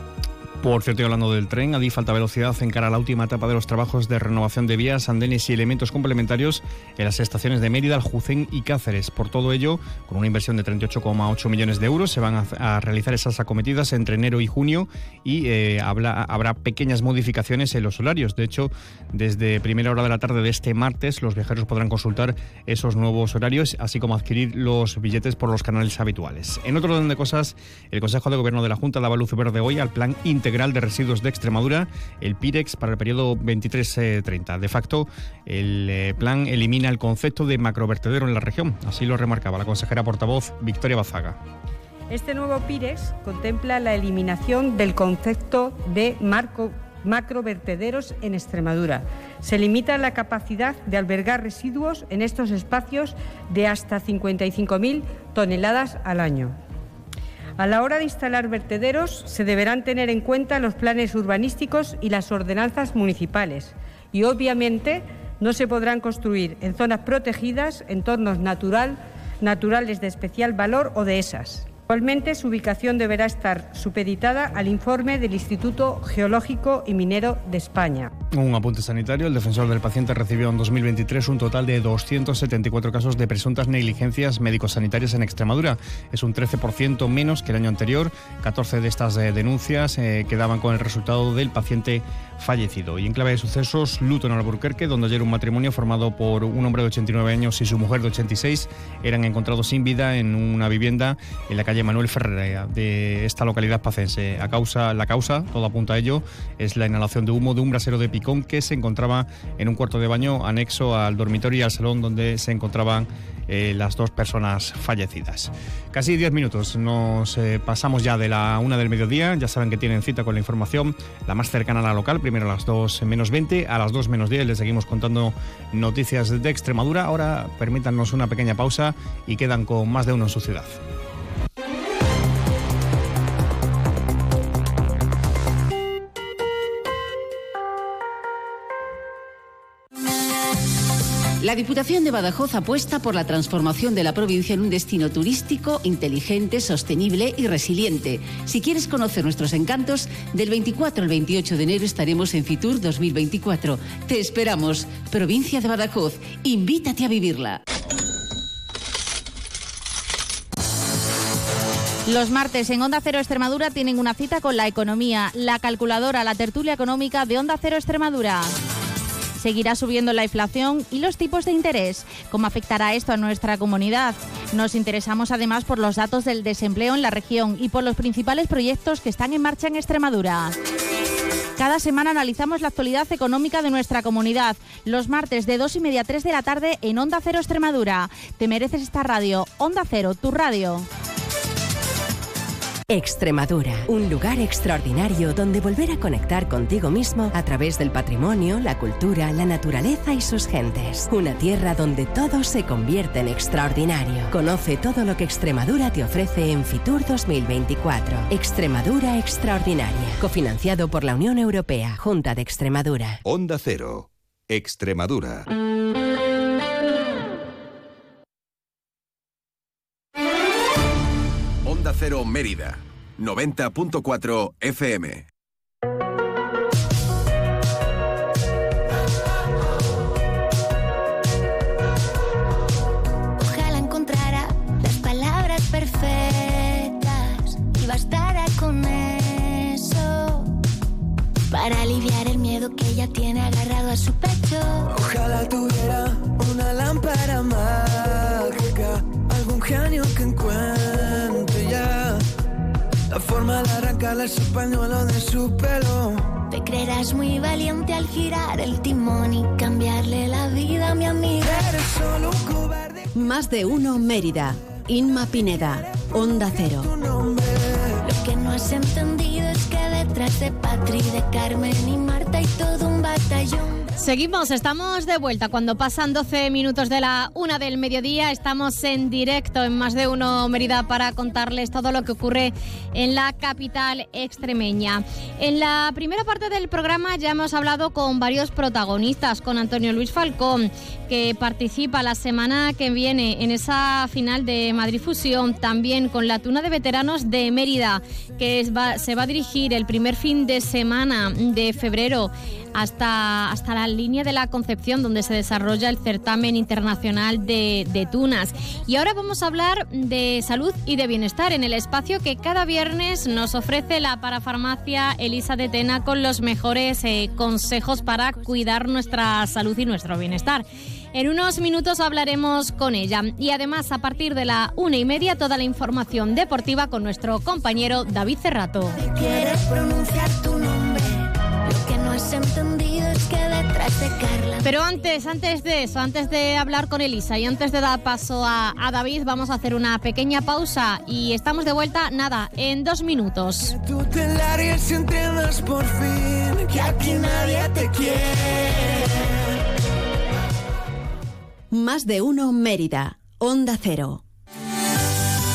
Por cierto, hablando del tren, Adif falta velocidad en cara a la última etapa de los trabajos de renovación de vías, andenes y elementos complementarios en las estaciones de Mérida, Aljucén y Cáceres. Por todo ello, con una inversión de 38,8 millones de euros, se van a, a, realizar esas acometidas entre enero y junio y eh, habla, habrá pequeñas modificaciones en los horarios. De hecho, desde primera hora de la tarde de este martes, los viajeros podrán consultar esos nuevos horarios, así como adquirir los billetes por los canales habituales. En otro orden de cosas, el Consejo de Gobierno de la Junta daba luz verde hoy al plan integral de Residuos de Extremadura, el PIREX, para el periodo 23-30. De facto, el eh, plan elimina el concepto de macrovertedero en la región. Así lo remarcaba la consejera portavoz Victoria Bazaga. Este nuevo PIREX contempla la eliminación del concepto de marco macrovertederos en Extremadura. Se limita la capacidad de albergar residuos en estos espacios de hasta 55.000 toneladas al año. A la hora de instalar vertederos se deberán tener en cuenta los planes urbanísticos y las ordenanzas municipales y obviamente no se podrán construir en zonas protegidas, entornos natural, naturales de especial valor o de esas. Actualmente su ubicación deberá estar supeditada al informe del Instituto Geológico y Minero de España. Un apunte sanitario. El defensor del paciente recibió en 2023 un total de 274 casos de presuntas negligencias médico-sanitarias en Extremadura. Es un 13% menos que el año anterior. 14 de estas eh, denuncias eh, quedaban con el resultado del paciente fallecido. Y en clave de sucesos, luto en Alburquerque, donde ayer un matrimonio formado por un hombre de 89 años y su mujer de 86 eran encontrados sin vida en una vivienda en la calle Manuel Ferreira de esta localidad pacense. A causa, la causa, todo apunta a ello, es la inhalación de humo de un brasero de picón que se encontraba en un cuarto de baño anexo al dormitorio y al salón donde se encontraban eh, las dos personas fallecidas. Casi 10 minutos nos eh, pasamos ya de la una del mediodía. Ya saben que tienen cita con la información, la más cercana a la local, primero a las 2 menos 20, a las 2 menos 10 les seguimos contando noticias de Extremadura. Ahora permítanos una pequeña pausa y quedan con más de uno en su ciudad. La Diputación de Badajoz apuesta por la transformación de la provincia en un destino turístico inteligente, sostenible y resiliente. Si quieres conocer nuestros encantos, del 24 al 28 de enero estaremos en Fitur 2024. Te esperamos. Provincia de Badajoz, invítate a vivirla. Los martes en Onda Cero Extremadura tienen una cita con la economía, la calculadora, la tertulia económica de Onda Cero Extremadura. Seguirá subiendo la inflación y los tipos de interés. ¿Cómo afectará esto a nuestra comunidad? Nos interesamos además por los datos del desempleo en la región y por los principales proyectos que están en marcha en Extremadura. Cada semana analizamos la actualidad económica de nuestra comunidad. Los martes de 2 y media a 3 de la tarde en Onda Cero Extremadura. Te mereces esta radio. Onda Cero, tu radio. Extremadura, un lugar extraordinario donde volver a conectar contigo mismo a través del patrimonio, la cultura, la naturaleza y sus gentes. Una tierra donde todo se convierte en extraordinario. Conoce todo lo que Extremadura te ofrece en Fitur 2024. Extremadura Extraordinaria, cofinanciado por la Unión Europea, Junta de Extremadura. Onda Cero. Extremadura. Onda Cero Mérida, 90.4 FM. Ojalá encontrara las palabras perfectas y bastara con eso para aliviar el miedo que ella tiene agarrado a su pecho. Ojalá tuviera forma de arrancarle su pañuelo de su pelo. Te creerás muy valiente al girar el timón y cambiarle la vida a mi amiga. Eres solo un cobarde. Más de uno Mérida. Inma Pineda. Onda Cero. Lo que no has entendido es que detrás de Patri, de Carmen y Marta hay todo un batallón. Seguimos, estamos de vuelta. Cuando pasan 12 minutos de la una del mediodía, estamos en directo en más de uno Mérida para contarles todo lo que ocurre en la capital extremeña. En la primera parte del programa ya hemos hablado con varios protagonistas, con Antonio Luis Falcón, que participa la semana que viene en esa final de Madrid Fusión, también con la Tuna de Veteranos de Mérida, que es- va- se va a dirigir el primer fin de semana de febrero hasta, hasta la línea de la Concepción, donde se desarrolla el certamen internacional de, de tunas. Y ahora vamos a hablar de salud y de bienestar en el espacio que cada viernes nos ofrece la parafarmacia Elisa de Tena con los mejores eh, consejos para cuidar nuestra salud y nuestro bienestar. En unos minutos hablaremos con ella y además a partir de la una y media toda la información deportiva con nuestro compañero David Cerrato. Quieres pronunciar tu. Pero antes, antes de eso, antes de hablar con Elisa y antes de dar paso a, a David, vamos a hacer una pequeña pausa y estamos de vuelta, nada, en dos minutos. Tú te largues y entiendas por fin que aquí nadie te quiere. Más de uno Mérida. Onda Cero.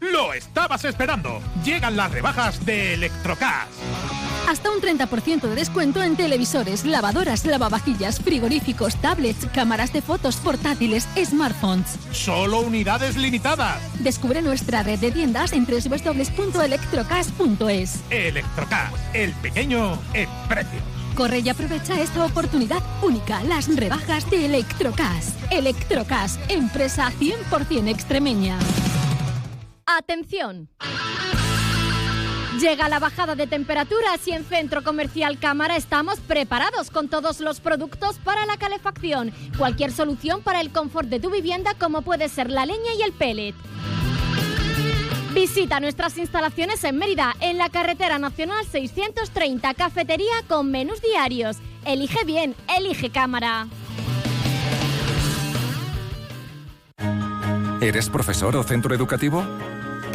Lo estabas esperando. Llegan las rebajas de Electrocas. Hasta un 30% de descuento en televisores, lavadoras, lavavajillas, frigoríficos, tablets, cámaras de fotos, portátiles, smartphones. Solo unidades limitadas. Descubre nuestra red de tiendas en www.electrocas.es. Electrocas, el pequeño en precio. Corre y aprovecha esta oportunidad única, las rebajas de Electrocas. Electrocas, empresa 100% extremeña. ¡Atención! Llega la bajada de temperaturas y en Centro Comercial Cámara estamos preparados con todos los productos para la calefacción. Cualquier solución para el confort de tu vivienda como puede ser la leña y el pellet. Visita nuestras instalaciones en Mérida, en la carretera nacional 630, cafetería con menús diarios. Elige bien, elige cámara. ¿Eres profesor o centro educativo?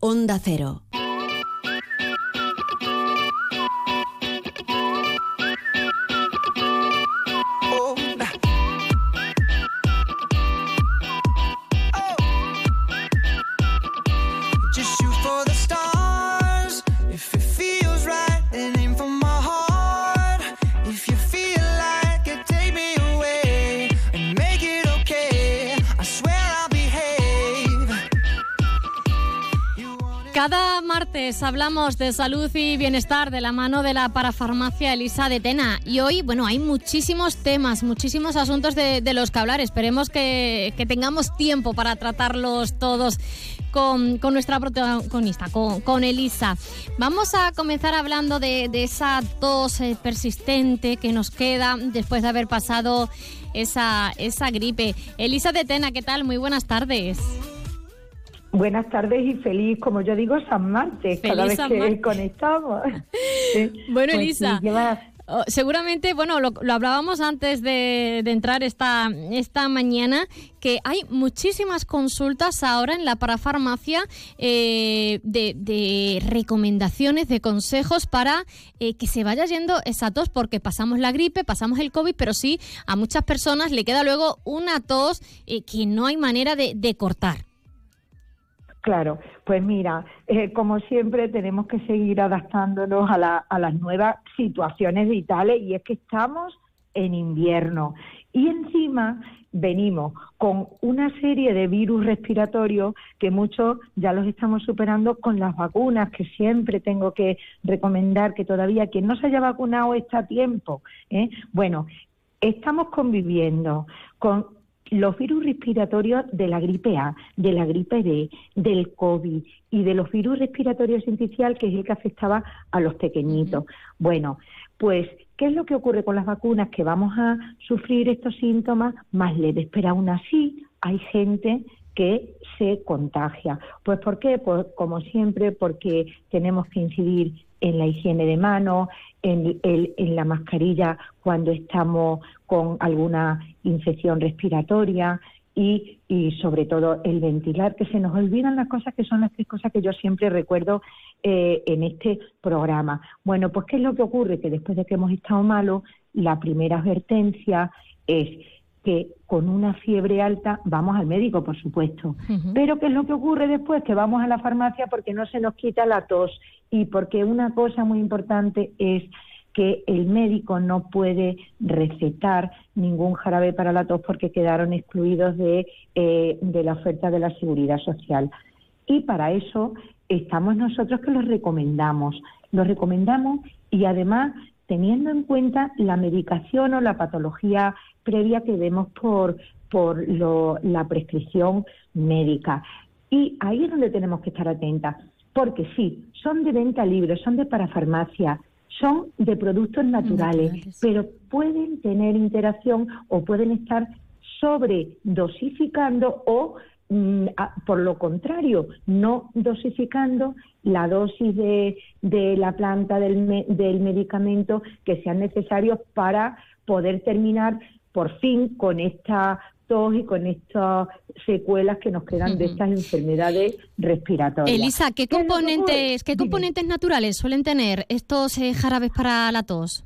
Onda Cero. Martes hablamos de salud y bienestar de la mano de la parafarmacia Elisa de Tena. Y hoy, bueno, hay muchísimos temas, muchísimos asuntos de, de los que hablar. Esperemos que, que tengamos tiempo para tratarlos todos con, con nuestra protagonista, con, con Elisa. Vamos a comenzar hablando de, de esa tos eh, persistente que nos queda después de haber pasado esa, esa gripe. Elisa de Tena, ¿qué tal? Muy buenas tardes. Buenas tardes y feliz, como yo digo, San Martes, cada vez San que conectamos. Bueno, Pues Elisa, lleva- oh, seguramente, bueno, lo, lo hablábamos antes de, de entrar esta, esta mañana, que hay muchísimas consultas ahora en la parafarmacia eh, de, de recomendaciones, de consejos para eh, que se vaya yendo esa tos, porque pasamos la gripe, pasamos el COVID, pero sí a muchas personas le queda luego una tos eh, que no hay manera de, de cortar. Claro, pues mira, eh, como siempre tenemos que seguir adaptándonos a, la- a las nuevas situaciones vitales y es que estamos en invierno y encima venimos con una serie de virus respiratorios que muchos ya los estamos superando con las vacunas, que siempre tengo que recomendar que todavía quien no se haya vacunado está a tiempo. ¿eh? Bueno, estamos conviviendo con los virus respiratorios de la gripe A, de la gripe B, del COVID y de los virus respiratorios sincicial, que es el que afectaba a los pequeñitos. Bueno, pues, ¿qué es lo que ocurre con las vacunas? Que vamos a sufrir estos síntomas más leves, pero aún así hay gente que se contagia. Pues ¿por qué? Pues como siempre, porque tenemos que incidir en la higiene de manos, en, el- en la mascarilla cuando estamos con alguna infección respiratoria y, y sobre todo el ventilar, que se nos olvidan las cosas que son las tres cosas que yo siempre recuerdo eh, en este programa. Bueno, pues ¿qué es lo que ocurre? Que después de que hemos estado malos, la primera advertencia es que con una fiebre alta vamos al médico, por supuesto. Pero ¿qué es lo que ocurre después? Que vamos a la farmacia porque no se nos quita la tos y porque una cosa muy importante es que el médico no puede recetar ningún jarabe para la tos porque quedaron excluidos de, eh, de la oferta de la seguridad social. Y para eso estamos nosotros que los recomendamos. Los recomendamos y además teniendo en cuenta la medicación o la patología previa que vemos por, por lo- la prescripción médica. Y ahí es donde tenemos que estar atentas, porque sí, son de venta libre, son de parafarmacia, son de productos naturales, pero pueden tener interacción o pueden estar sobredosificando o mm, a- por lo contrario, no dosificando la dosis de, de la planta del, me- del medicamento que sean necesarios para poder terminar por fin con esta tos y con estas secuelas que nos quedan de estas enfermedades respiratorias. Elisa, ¿qué componentes, qué Dime. componentes naturales suelen tener estos eh, jarabes para la tos?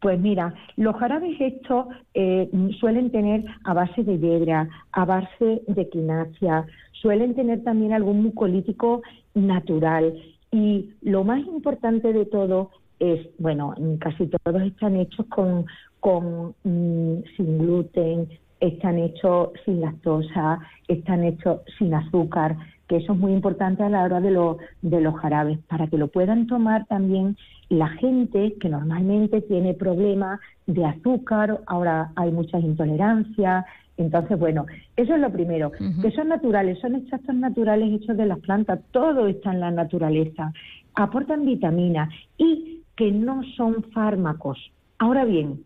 Pues mira, los jarabes estos eh, suelen tener a base de hiedra, a base de quinasia, suelen tener también algún mucolítico natural y lo más importante de todo es, bueno, casi todos están hechos con, con mm, sin gluten, están hechos sin lactosa, están hechos sin azúcar, que eso es muy importante a la hora de, lo- de los jarabes, para que lo puedan tomar también la gente que normalmente tiene problemas de azúcar, ahora hay muchas intolerancias, Entonces, bueno, eso es lo primero, que son naturales, son extractos naturales hechos de las plantas, todo está en la naturaleza, aportan vitaminas y que no son fármacos. Ahora bien,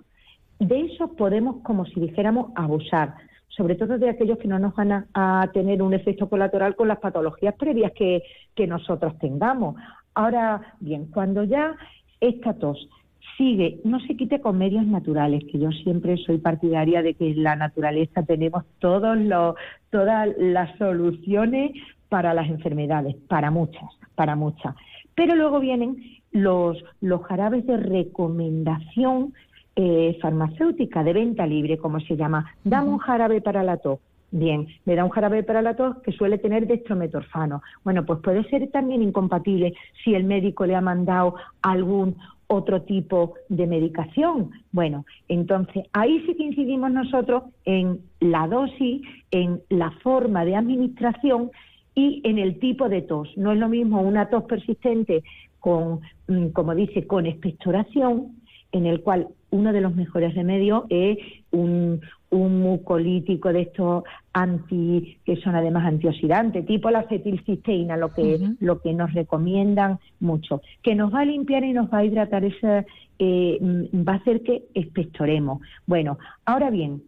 de eso podemos, como si dijéramos, abusar, sobre todo de aquellos que no nos van a, a tener un efecto colateral con las patologías previas que, que nosotros tengamos. Ahora bien, cuando ya esta tos sigue, no se quite con medios naturales, que yo siempre soy partidaria de que en la naturaleza tenemos todos los, todas las soluciones para las enfermedades, para muchas, para muchas. Pero luego vienen los, los jarabes de recomendación eh, farmacéutica de venta libre, como se llama. Dame un jarabe para la tos. Bien, me da un jarabe para la tos que suele tener dextrometorfano. Bueno, pues puede ser también incompatible si el médico le ha mandado algún otro tipo de medicación. Bueno, entonces ahí sí que incidimos nosotros en la dosis, en la forma de administración y en el tipo de tos. No es lo mismo una tos persistente con, mm, como dice, con expectoración, en el cual uno de los mejores remedios es un, un mucolítico de estos anti que son además antioxidantes, tipo la acetilcisteína, lo que lo que nos recomiendan mucho, que nos va a limpiar y nos va a hidratar ese eh, mm, va a hacer que expectoremos. Bueno, ahora bien,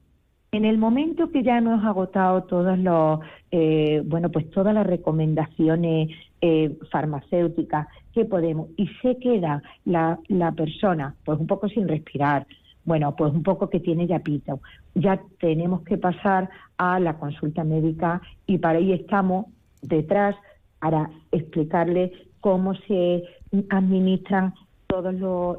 en el momento que ya hemos agotado todos los, eh, bueno, pues todas las recomendaciones eh, farmacéuticas que podemos y se queda la, la persona, pues un poco sin respirar, bueno, pues un poco que tiene ya pito. Ya tenemos que pasar a la consulta médica y para ahí estamos detrás para explicarle cómo se administran todos los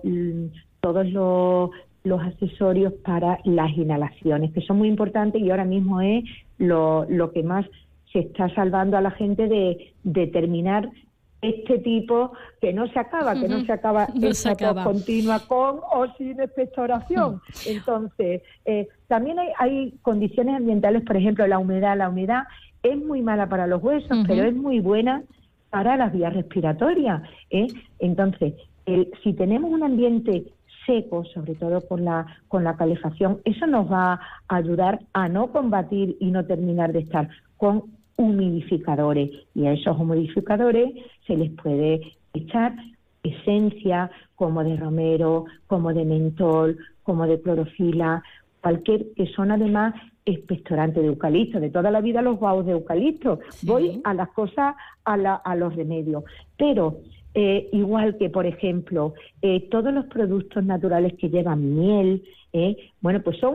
todos los, los accesorios para las inhalaciones, que son muy importantes y ahora mismo es lo, lo que más se está salvando a la gente de determinar este tipo que no se acaba, que no se acaba No esta se acaba. continua con o sin expectoración. Entonces, eh, también hay, hay condiciones ambientales, por ejemplo, la humedad. La humedad es muy mala para los huesos, pero es muy buena para las vías respiratorias. ¿eh? Entonces, el- si tenemos un ambiente seco, sobre todo con la, con la calefacción, eso nos va a ayudar a no combatir y no terminar de estar con humidificadores. Y a esos humidificadores se les puede echar esencia como de romero, como de mentol, como de clorofila, cualquier que son además expectorantes de eucalipto. De toda la vida los guaos de eucalipto. Voy a las cosas, a, la- a los remedios. Pero eh, igual que, por ejemplo, eh, todos los productos naturales que llevan miel, eh, bueno, pues son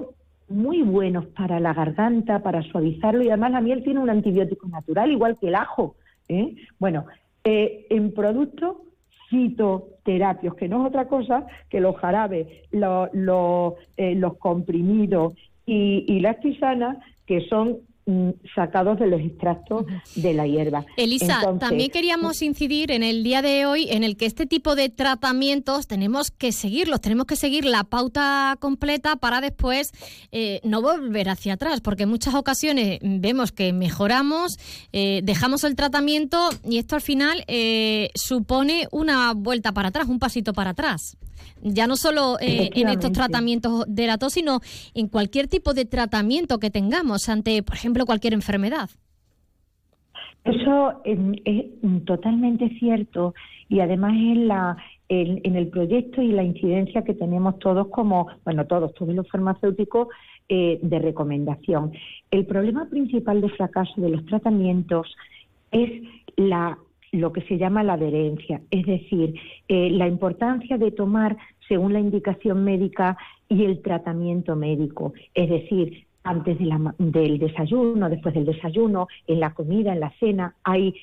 muy buenos para la garganta, para suavizarlo y además la miel tiene un antibiótico natural, igual que el ajo. ¿eh? Bueno, eh, en productos fitoterapios, que no es otra cosa que los jarabes, lo- lo- eh, los comprimidos y, las tisanas que son sacados de los extractos de la hierba. Elisa, Entonces, también queríamos incidir en el día de hoy en el que este tipo de tratamientos tenemos que seguirlos, tenemos que seguir la pauta completa para después eh, no volver hacia atrás, porque en muchas ocasiones vemos que mejoramos, eh, dejamos el tratamiento y esto al final eh, supone una vuelta para atrás, un pasito para atrás. Ya no solo eh, en estos tratamientos de la tos, sino en cualquier tipo de tratamiento que tengamos ante, por ejemplo, cualquier enfermedad. Eso es, totalmente cierto y además es la en, en el proyecto y la incidencia que tenemos todos como, bueno, todos, todos los farmacéuticos eh, de recomendación. El problema principal de fracaso de los tratamientos es la lo que se llama la adherencia, es decir, eh, la importancia de tomar según la indicación médica y el tratamiento médico, es decir, antes del desayuno, después del desayuno, en la comida, en la cena, hay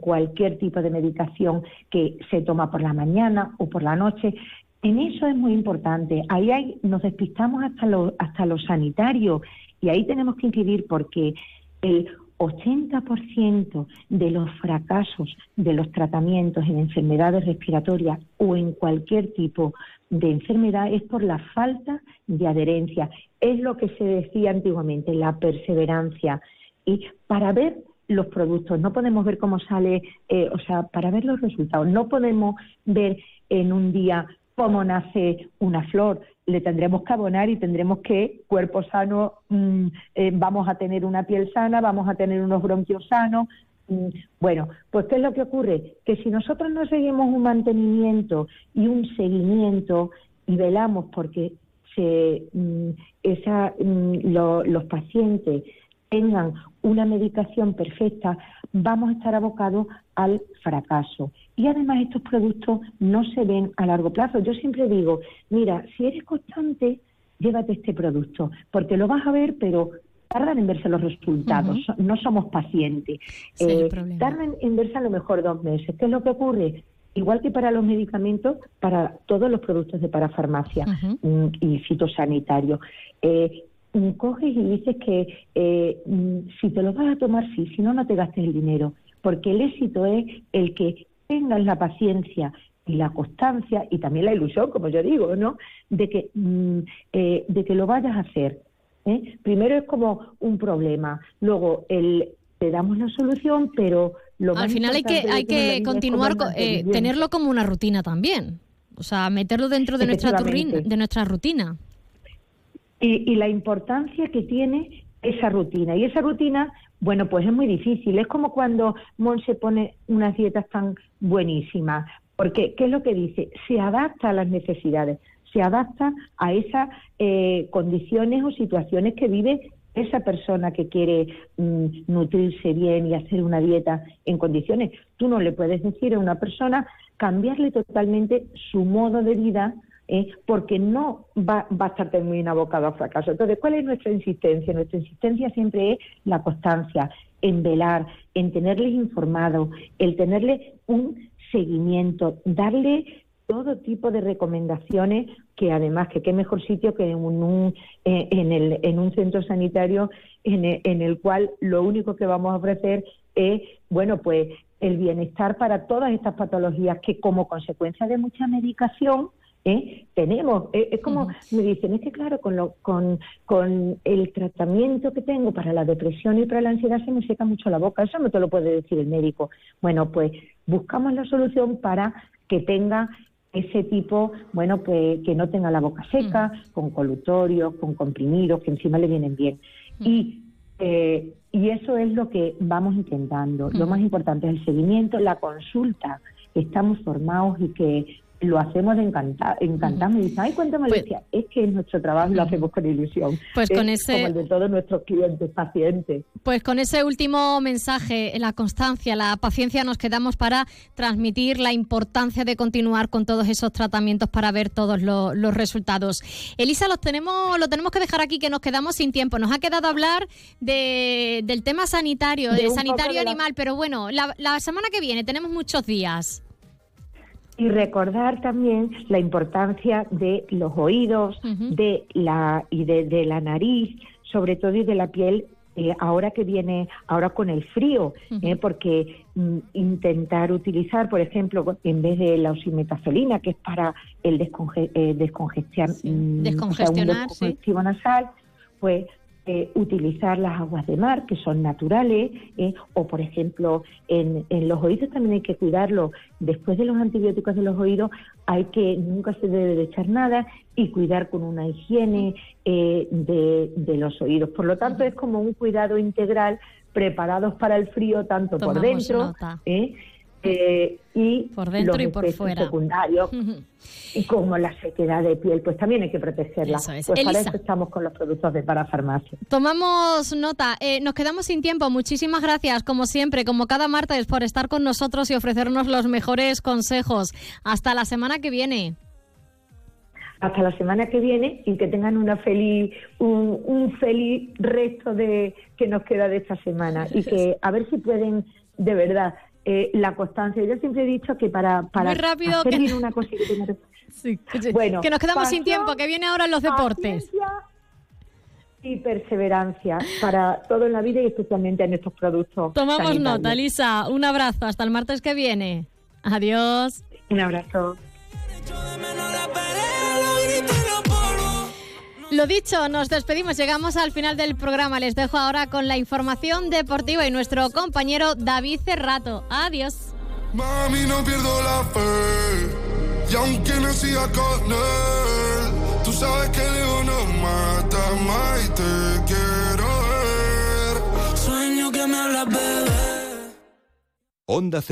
cualquier tipo de medicación que se toma por la mañana o por la noche. En eso es muy importante. Ahí hay, nos despistamos hasta lo, hasta lo sanitario y ahí tenemos que incidir porque el 80% de los fracasos de los tratamientos en enfermedades respiratorias o en cualquier tipo de enfermedad es por la falta de adherencia. Es lo que se decía antiguamente, la perseverancia. Y para ver los productos, no podemos ver cómo sale, eh, o sea, para ver los resultados, no podemos ver en un día cómo nace una flor. Le tendremos que abonar y tendremos que, cuerpo sano, mm, eh, vamos a tener una piel sana, vamos a tener unos bronquios sanos. Mm, Bueno, pues ¿qué es lo que ocurre? Que si nosotros no seguimos un mantenimiento y un seguimiento y velamos porque se, mm, esa, mm, lo- los pacientes tengan una medicación perfecta, vamos a estar abocados al fracaso. Y además estos productos no se ven a largo plazo. Yo siempre digo, mira, si eres constante, llévate este producto, porque lo vas a ver, pero tardan en verse los resultados. No somos pacientes. Eh, tardan en verse a lo mejor dos meses. ¿Qué es lo que ocurre? Igual que para los medicamentos, para todos los productos de parafarmacia mm, y fitosanitarios. Eh, coges y dices que eh, mm, si te lo vas a tomar, sí, si no, no te gastes el dinero. Porque el éxito es el que tengas la paciencia y la constancia y también la ilusión, como yo digo, ¿no? De que, mm, eh, de que lo vayas a hacer. ¿eh? Primero es como un problema, luego el, te damos la solución, pero lo Al más final hay que, hay que continuar, como co- el eh, tenerlo como una rutina también. O sea, meterlo dentro de nuestra, turrin- de nuestra rutina. Y, y la importancia que tiene esa rutina. Y esa rutina, bueno, pues es muy difícil. Es como cuando Mon se pone unas dietas tan buenísimas. Porque, ¿qué es lo que dice? Se adapta a las necesidades, se adapta a esas eh, condiciones o situaciones que vive esa persona que quiere mm, nutrirse bien y hacer una dieta en condiciones. Tú no le puedes decir a una persona cambiarle totalmente su modo de vida ¿eh? porque no va, va a estar muy abocado al fracaso. Entonces, ¿cuál es nuestra insistencia? Nuestra insistencia siempre es la constancia, en velar, en tenerles informados, el tenerle un seguimiento, darle todo tipo de recomendaciones que además que qué mejor sitio que en un, eh, en, el, en un centro sanitario en el, en el cual lo único que vamos a ofrecer es bueno pues el bienestar para todas estas patologías que como consecuencia de mucha medicación ¿eh? tenemos. Eh, es como me dicen, es que claro, con, lo, con, con el tratamiento que tengo para la depresión y para la ansiedad se me seca mucho la boca. Eso no te lo puede decir el médico. Bueno, pues buscamos la solución para que tenga ese tipo, bueno, pues que no tenga la boca seca, con colutorios, con comprimidos, que encima le vienen bien. Y, eh, y eso es lo que vamos intentando. Lo más importante es el seguimiento, la consulta. Estamos formados y que lo hacemos de encantar, encantar. Me dicen, ay, cuéntame, Pues- decía, es que nuestro trabajo lo hacemos con ilusión. Pues con Es ese- Como el de todos nuestros clientes, pacientes. Pues con ese último mensaje, la constancia, la paciencia, nos quedamos para transmitir la importancia de continuar con todos esos tratamientos para ver todos lo- los resultados. Elisa, los tenemos, lo tenemos que dejar aquí, que nos quedamos sin tiempo. Nos ha quedado hablar de- del tema sanitario, De sanitario de la- animal, pero bueno, la, la semana que viene tenemos muchos días. Y recordar también la importancia de los oídos, de la y de, de la nariz, sobre todo y de la piel. eh, ahora que viene, ahora con el frío, eh, porque mm, intentar utilizar, por ejemplo, en vez de la oximetazolina, que es para el desconge eh, descongestion- mm, o sea, un Descongestionar, sí. nasal, pues eh, utilizar las aguas de mar, que son naturales, eh, o por ejemplo, en, en los oídos también hay que cuidarlo. Después de los antibióticos de los oídos, hay que nunca se debe de echar nada y cuidar con una higiene eh, de, de los oídos. Por lo tanto, es como un cuidado integral, preparados para el frío tanto por dentro nota. Eh, y Por dentro los y por fuera. secundarios y como la sequedad de piel, pues también hay que protegerla. Eso es. Pues para eso estamos con los productos de parafarmacia. Tomamos nota. Eh, nos quedamos sin tiempo. Muchísimas gracias, como siempre, como cada martes, por estar con nosotros y ofrecernos los mejores consejos. Hasta la semana que viene. Hasta la semana que viene y que tengan una feliz, un, un feliz resto de que nos queda de esta semana y que a ver si pueden, de verdad, eh, la constancia. Yo siempre he dicho que para, para Muy rápido, hacer que- bien una cosa que tener- que- Bueno, que nos quedamos sin tiempo, que viene ahora los deportes. y perseverancia para todo en la vida y especialmente en estos productos. Tomamos sanitarios. nota, Elisa. Un abrazo. Hasta el martes que viene. Adiós. Un abrazo. Lo dicho, nos despedimos, llegamos al final del programa. Les dejo ahora con la información deportiva y nuestro compañero David Cerrato. Adiós. Mami, no pierdo la fe, no. Sueño que me bebé. Onda C.